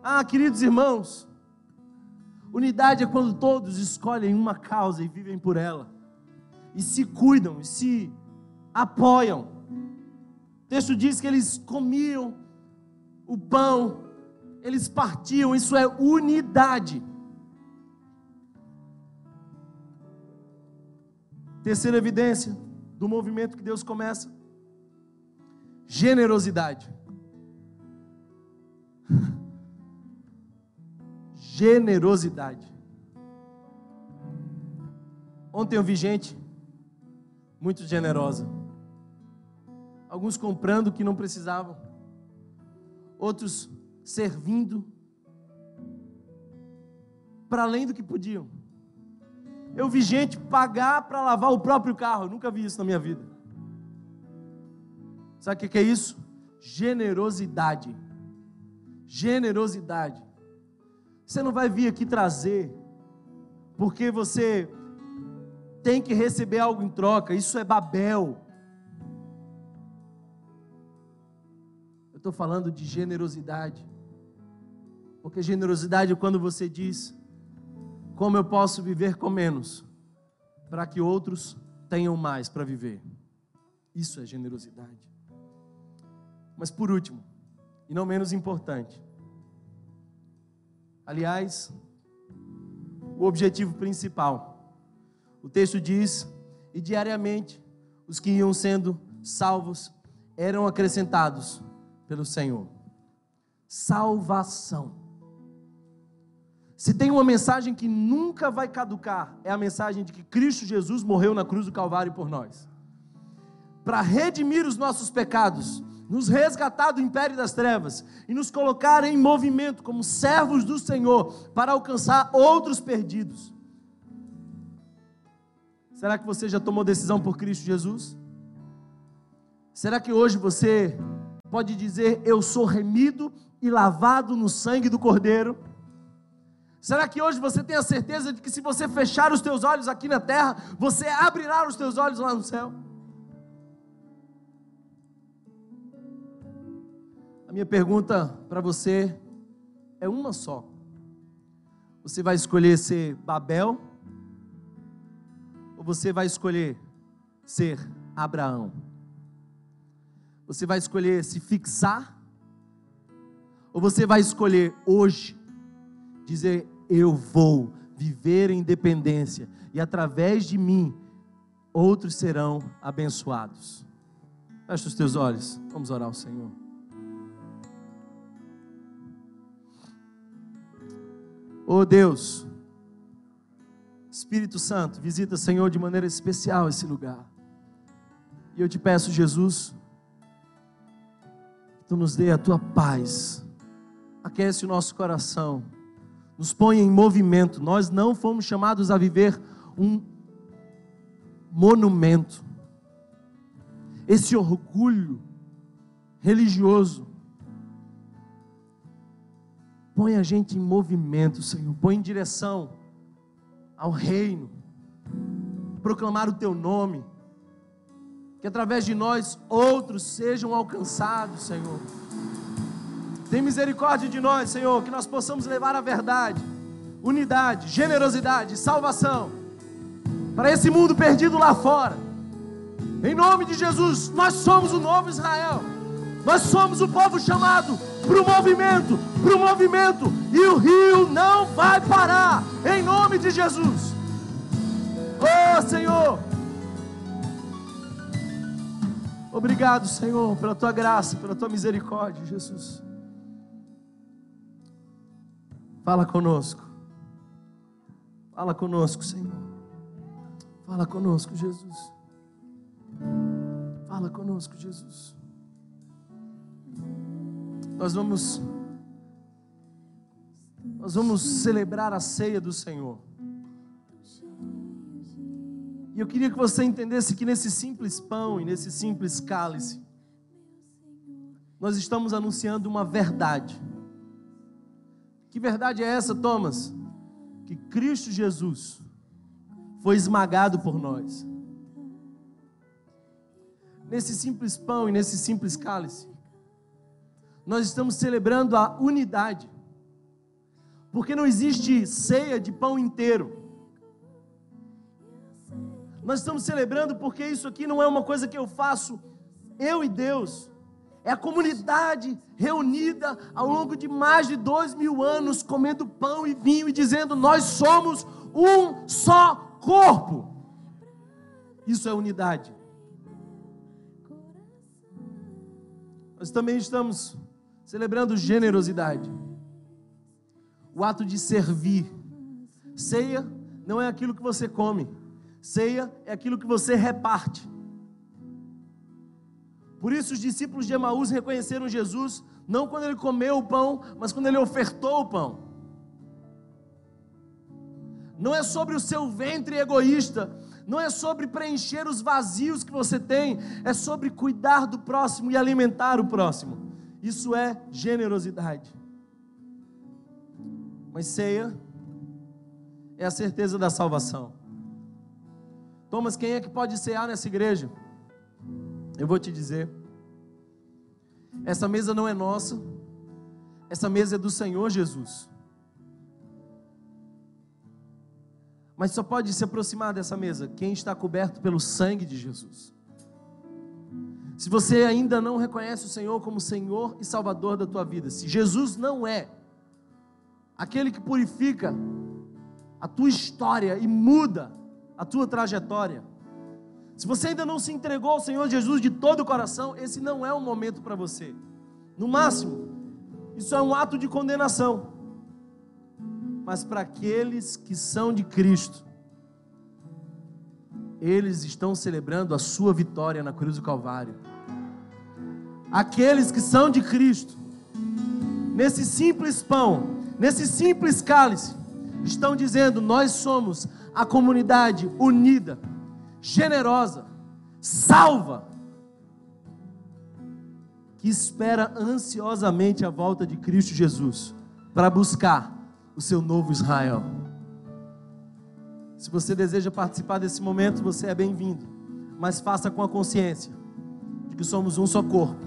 Ah, queridos irmãos, unidade é quando todos escolhem uma causa e vivem por ela, e se cuidam, e se apoiam. Texto diz que eles comiam o pão, eles partiam, isso é unidade. Terceira evidência do movimento que Deus começa: generosidade. (laughs) generosidade. Ontem eu vi gente muito generosa. Alguns comprando o que não precisavam, outros servindo para além do que podiam. Eu vi gente pagar para lavar o próprio carro, eu nunca vi isso na minha vida. Sabe o que é isso? Generosidade. Generosidade. Você não vai vir aqui trazer, porque você tem que receber algo em troca. Isso é Babel. Estou falando de generosidade. Porque generosidade é quando você diz: como eu posso viver com menos, para que outros tenham mais para viver. Isso é generosidade. Mas por último, e não menos importante, Aliás, o objetivo principal. O texto diz: e diariamente os que iam sendo salvos eram acrescentados pelo Senhor. Salvação. Se tem uma mensagem que nunca vai caducar, é a mensagem de que Cristo Jesus morreu na cruz do Calvário por nós. Para redimir os nossos pecados, nos resgatar do império das trevas e nos colocar em movimento como servos do Senhor para alcançar outros perdidos. Será que você já tomou decisão por Cristo Jesus? Será que hoje você pode dizer: Eu sou remido e lavado no sangue do Cordeiro? Será que hoje você tem a certeza de que se você fechar os teus olhos aqui na terra, você abrirá os teus olhos lá no céu? A minha pergunta para você é uma só. Você vai escolher ser Babel? Ou você vai escolher ser Abraão? Você vai escolher se fixar? Ou você vai escolher hoje dizer: Eu vou viver em independência e através de mim outros serão abençoados? Feche os teus olhos, vamos orar ao Senhor. Oh Deus, Espírito Santo, visita, Senhor, de maneira especial esse lugar. E eu te peço, Jesus, tu nos dê a tua paz, aquece o nosso coração, nos põe em movimento. Nós não fomos chamados a viver um monumento. Esse orgulho religioso Põe a gente em movimento, Senhor. Põe em direção ao reino. Proclamar o teu nome. Que através de nós outros sejam alcançados, Senhor. Tem misericórdia de nós, Senhor, que nós possamos levar a verdade, unidade, generosidade, salvação para esse mundo perdido lá fora. Em nome de Jesus, nós somos o novo Israel. Nós somos o povo chamado para o movimento, para o movimento, e o rio não vai parar, em nome de Jesus. Oh Senhor, obrigado, Senhor, pela tua graça, pela tua misericórdia, Jesus. Fala conosco, fala conosco, Senhor. Fala conosco, Jesus. Fala conosco, Jesus. Nós vamos nós vamos celebrar a ceia do Senhor. E eu queria que você entendesse que nesse simples pão e nesse simples cálice, nós estamos anunciando uma verdade. Que verdade é essa, Thomas? Que Cristo Jesus foi esmagado por nós. Nesse simples pão e nesse simples cálice, nós estamos celebrando a unidade. Porque não existe ceia de pão inteiro. Nós estamos celebrando porque isso aqui não é uma coisa que eu faço eu e Deus. É a comunidade reunida ao longo de mais de dois mil anos, comendo pão e vinho e dizendo: Nós somos um só corpo. Isso é unidade. Nós também estamos celebrando generosidade, o ato de servir. Ceia não é aquilo que você come, ceia é aquilo que você reparte. Por isso os discípulos de Emaús reconheceram Jesus não quando ele comeu o pão, mas quando ele ofertou o pão. Não é sobre o seu ventre egoísta, não é sobre preencher os vazios que você tem, é sobre cuidar do próximo e alimentar o próximo. Isso é generosidade. Mas ceia é a certeza da salvação. Thomas, quem é que pode cear nessa igreja? Eu vou te dizer. Essa mesa não é nossa. Essa mesa é do Senhor Jesus. Mas só pode se aproximar dessa mesa quem está coberto pelo sangue de Jesus. Se você ainda não reconhece o Senhor como Senhor e Salvador da tua vida, se Jesus não é aquele que purifica a tua história e muda a tua trajetória, se você ainda não se entregou ao Senhor Jesus de todo o coração, esse não é o momento para você. No máximo, isso é um ato de condenação. Mas para aqueles que são de Cristo, eles estão celebrando a sua vitória na cruz do Calvário. Aqueles que são de Cristo, nesse simples pão, nesse simples cálice, estão dizendo: Nós somos a comunidade unida generosa, salva, que espera ansiosamente a volta de Cristo Jesus para buscar o seu novo Israel. Se você deseja participar desse momento, você é bem-vindo, mas faça com a consciência de que somos um só corpo,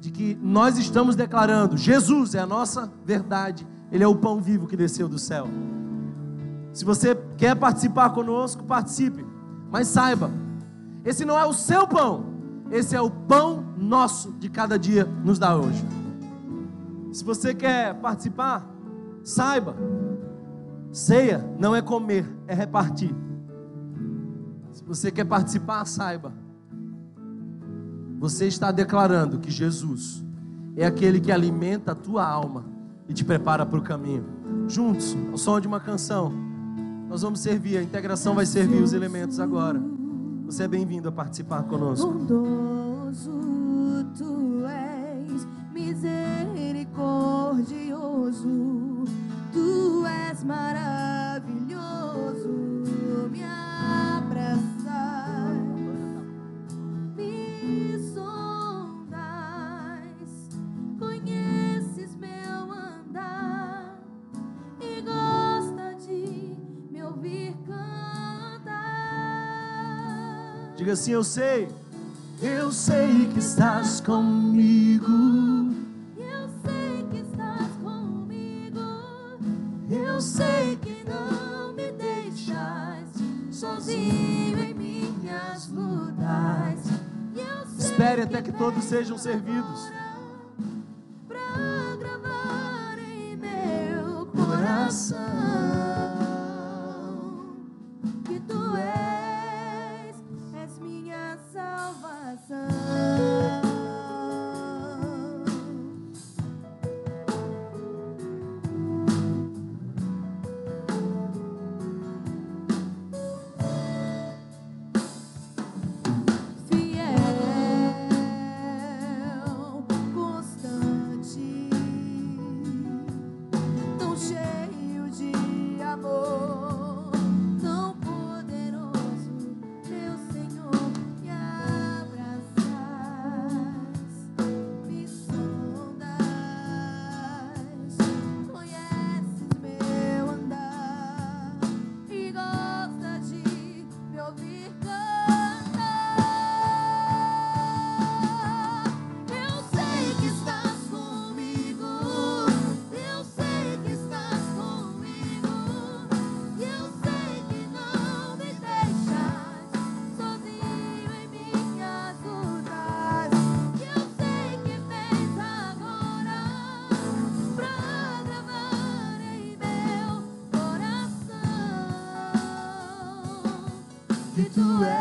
de que nós estamos declarando: Jesus é a nossa verdade, Ele é o pão vivo que desceu do céu. Se você quer participar conosco, participe. Mas saiba, esse não é o seu pão, esse é o pão nosso de cada dia nos dá hoje. Se você quer participar, saiba, ceia não é comer, é repartir. Se você quer participar, saiba, você está declarando que Jesus é aquele que alimenta a tua alma e te prepara para o caminho. Juntos, ao som de uma canção. Nós vamos servir, a integração vai servir os elementos agora. Você é bem-vindo a participar conosco. Bondoso tu és, misericordioso, tu és maravilhoso, Diga assim: Eu sei, Eu sei que estás comigo. Eu sei que estás comigo. Eu sei que não me deixas sozinho em minhas lutas. Espere até que todos sejam servidos. Pra gravar em meu coração tu és.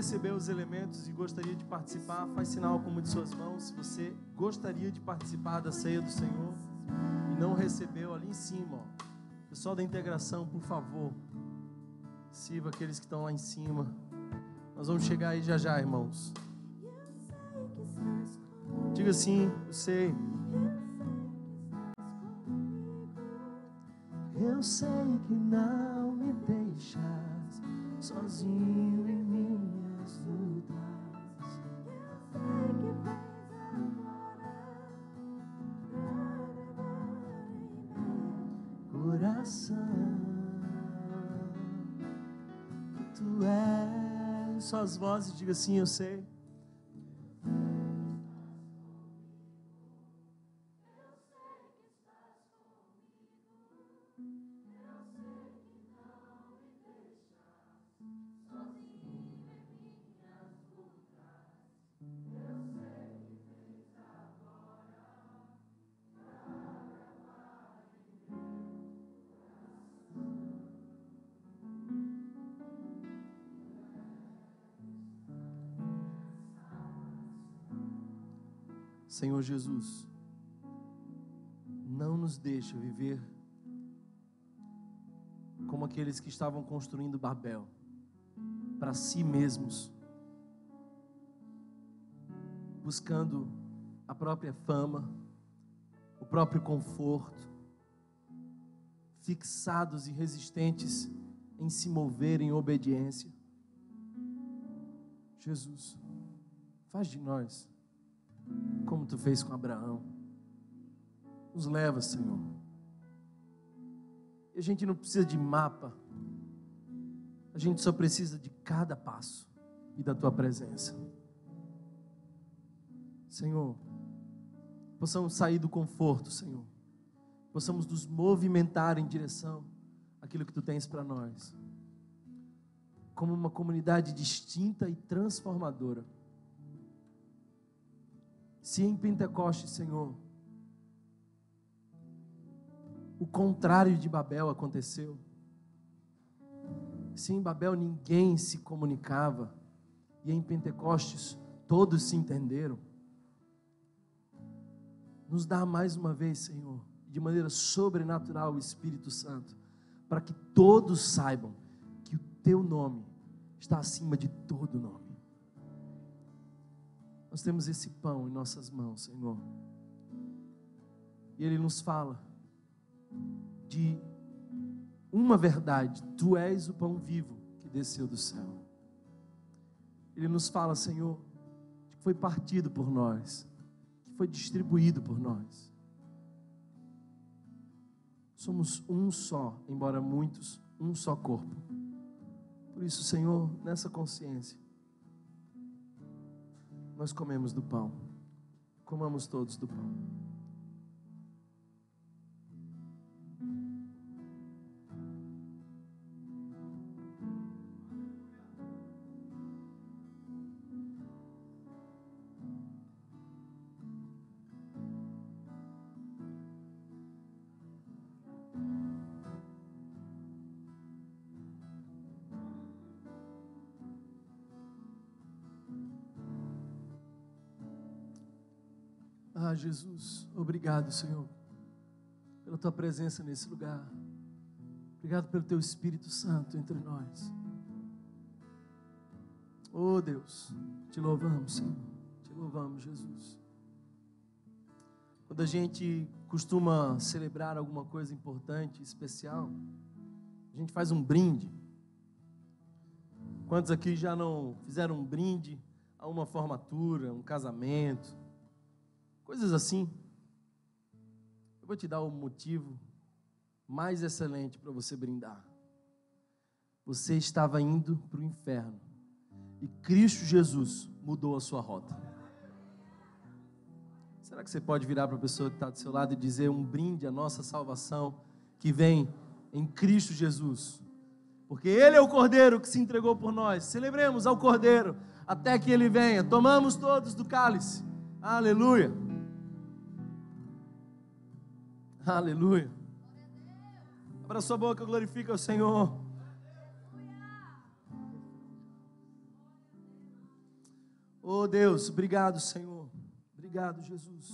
Recebeu os elementos e gostaria de participar? Faz sinal com uma de suas mãos. Se você gostaria de participar da ceia do Senhor e não recebeu, ali em cima, ó. Pessoal da integração, por favor, sirva aqueles que estão lá em cima. Nós vamos chegar aí já já, irmãos. Diga assim, eu sei. Eu sei que não me deixas sozinho Suas vozes, diga assim, eu sei. Senhor Jesus, não nos deixa viver como aqueles que estavam construindo Babel para si mesmos, buscando a própria fama, o próprio conforto, fixados e resistentes em se mover em obediência. Jesus, faz de nós tu fez com Abraão. Nos leva, Senhor. E a gente não precisa de mapa. A gente só precisa de cada passo e da tua presença. Senhor, possamos sair do conforto, Senhor. Possamos nos movimentar em direção àquilo que tu tens para nós. Como uma comunidade distinta e transformadora. Se em Pentecostes, Senhor, o contrário de Babel aconteceu. Se em Babel ninguém se comunicava, e em Pentecostes todos se entenderam. Nos dá mais uma vez, Senhor, de maneira sobrenatural o Espírito Santo, para que todos saibam que o teu nome está acima de todo nome. Nós temos esse pão em nossas mãos, Senhor. E Ele nos fala de uma verdade: Tu és o pão vivo que desceu do céu. Ele nos fala, Senhor, que foi partido por nós, que foi distribuído por nós. Somos um só, embora muitos, um só corpo. Por isso, Senhor, nessa consciência, nós comemos do pão. Comamos todos do pão. Ah, Jesus, obrigado, Senhor, pela tua presença nesse lugar. Obrigado pelo teu Espírito Santo entre nós. Oh Deus, te louvamos, Senhor. Te louvamos, Jesus. Quando a gente costuma celebrar alguma coisa importante, especial, a gente faz um brinde. Quantos aqui já não fizeram um brinde a uma formatura, um casamento, coisas assim? Eu vou te dar o motivo mais excelente para você brindar. Você estava indo para o inferno e Cristo Jesus mudou a sua rota. Será que você pode virar para a pessoa que está do seu lado e dizer um brinde à nossa salvação que vem em Cristo Jesus? Porque Ele é o Cordeiro que se entregou por nós. Celebremos ao Cordeiro até que Ele venha. Tomamos todos do cálice. Aleluia. Aleluia. Abra sua boca, glorifica o Senhor. Oh Deus, obrigado, Senhor. Obrigado, Jesus.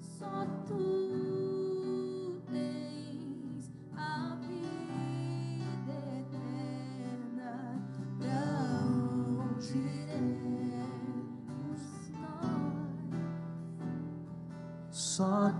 Só tu Só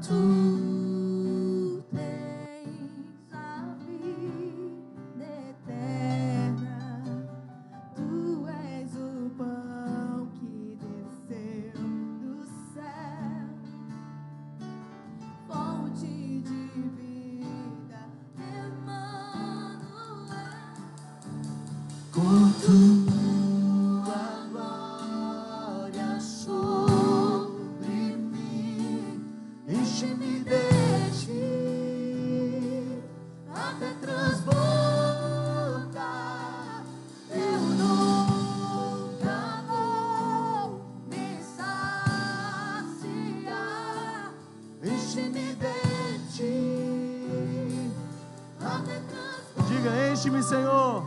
Senhor.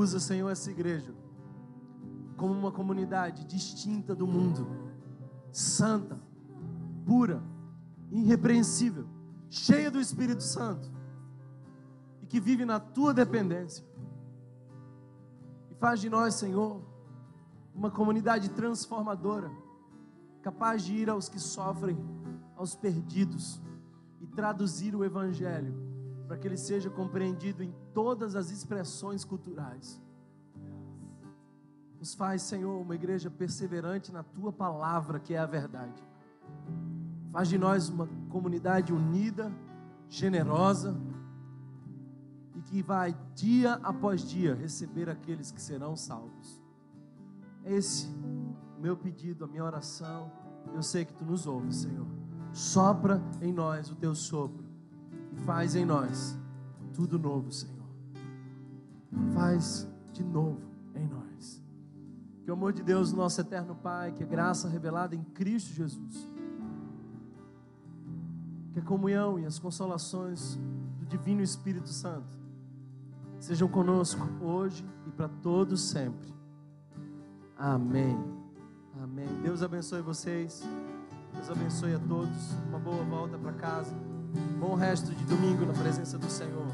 Usa, Senhor, essa igreja como uma comunidade distinta do mundo, santa, pura, irrepreensível, cheia do Espírito Santo e que vive na tua dependência. E faz de nós, Senhor, uma comunidade transformadora, capaz de ir aos que sofrem, aos perdidos e traduzir o Evangelho para que ele seja compreendido em todas as expressões culturais. Nos faz, Senhor, uma igreja perseverante na tua palavra, que é a verdade. Faz de nós uma comunidade unida, generosa e que vai dia após dia receber aqueles que serão salvos. Esse o meu pedido, a minha oração. Eu sei que tu nos ouves, Senhor. Sopra em nós o teu sopro faz em nós tudo novo, Senhor. Faz de novo em nós. Que o amor de Deus, nosso eterno Pai, que a graça revelada em Cristo Jesus, que a comunhão e as consolações do Divino Espírito Santo sejam conosco hoje e para todos sempre. Amém. Amém. Deus abençoe vocês. Deus abençoe a todos. Uma boa volta para casa. Bom resto de domingo na presença do Senhor.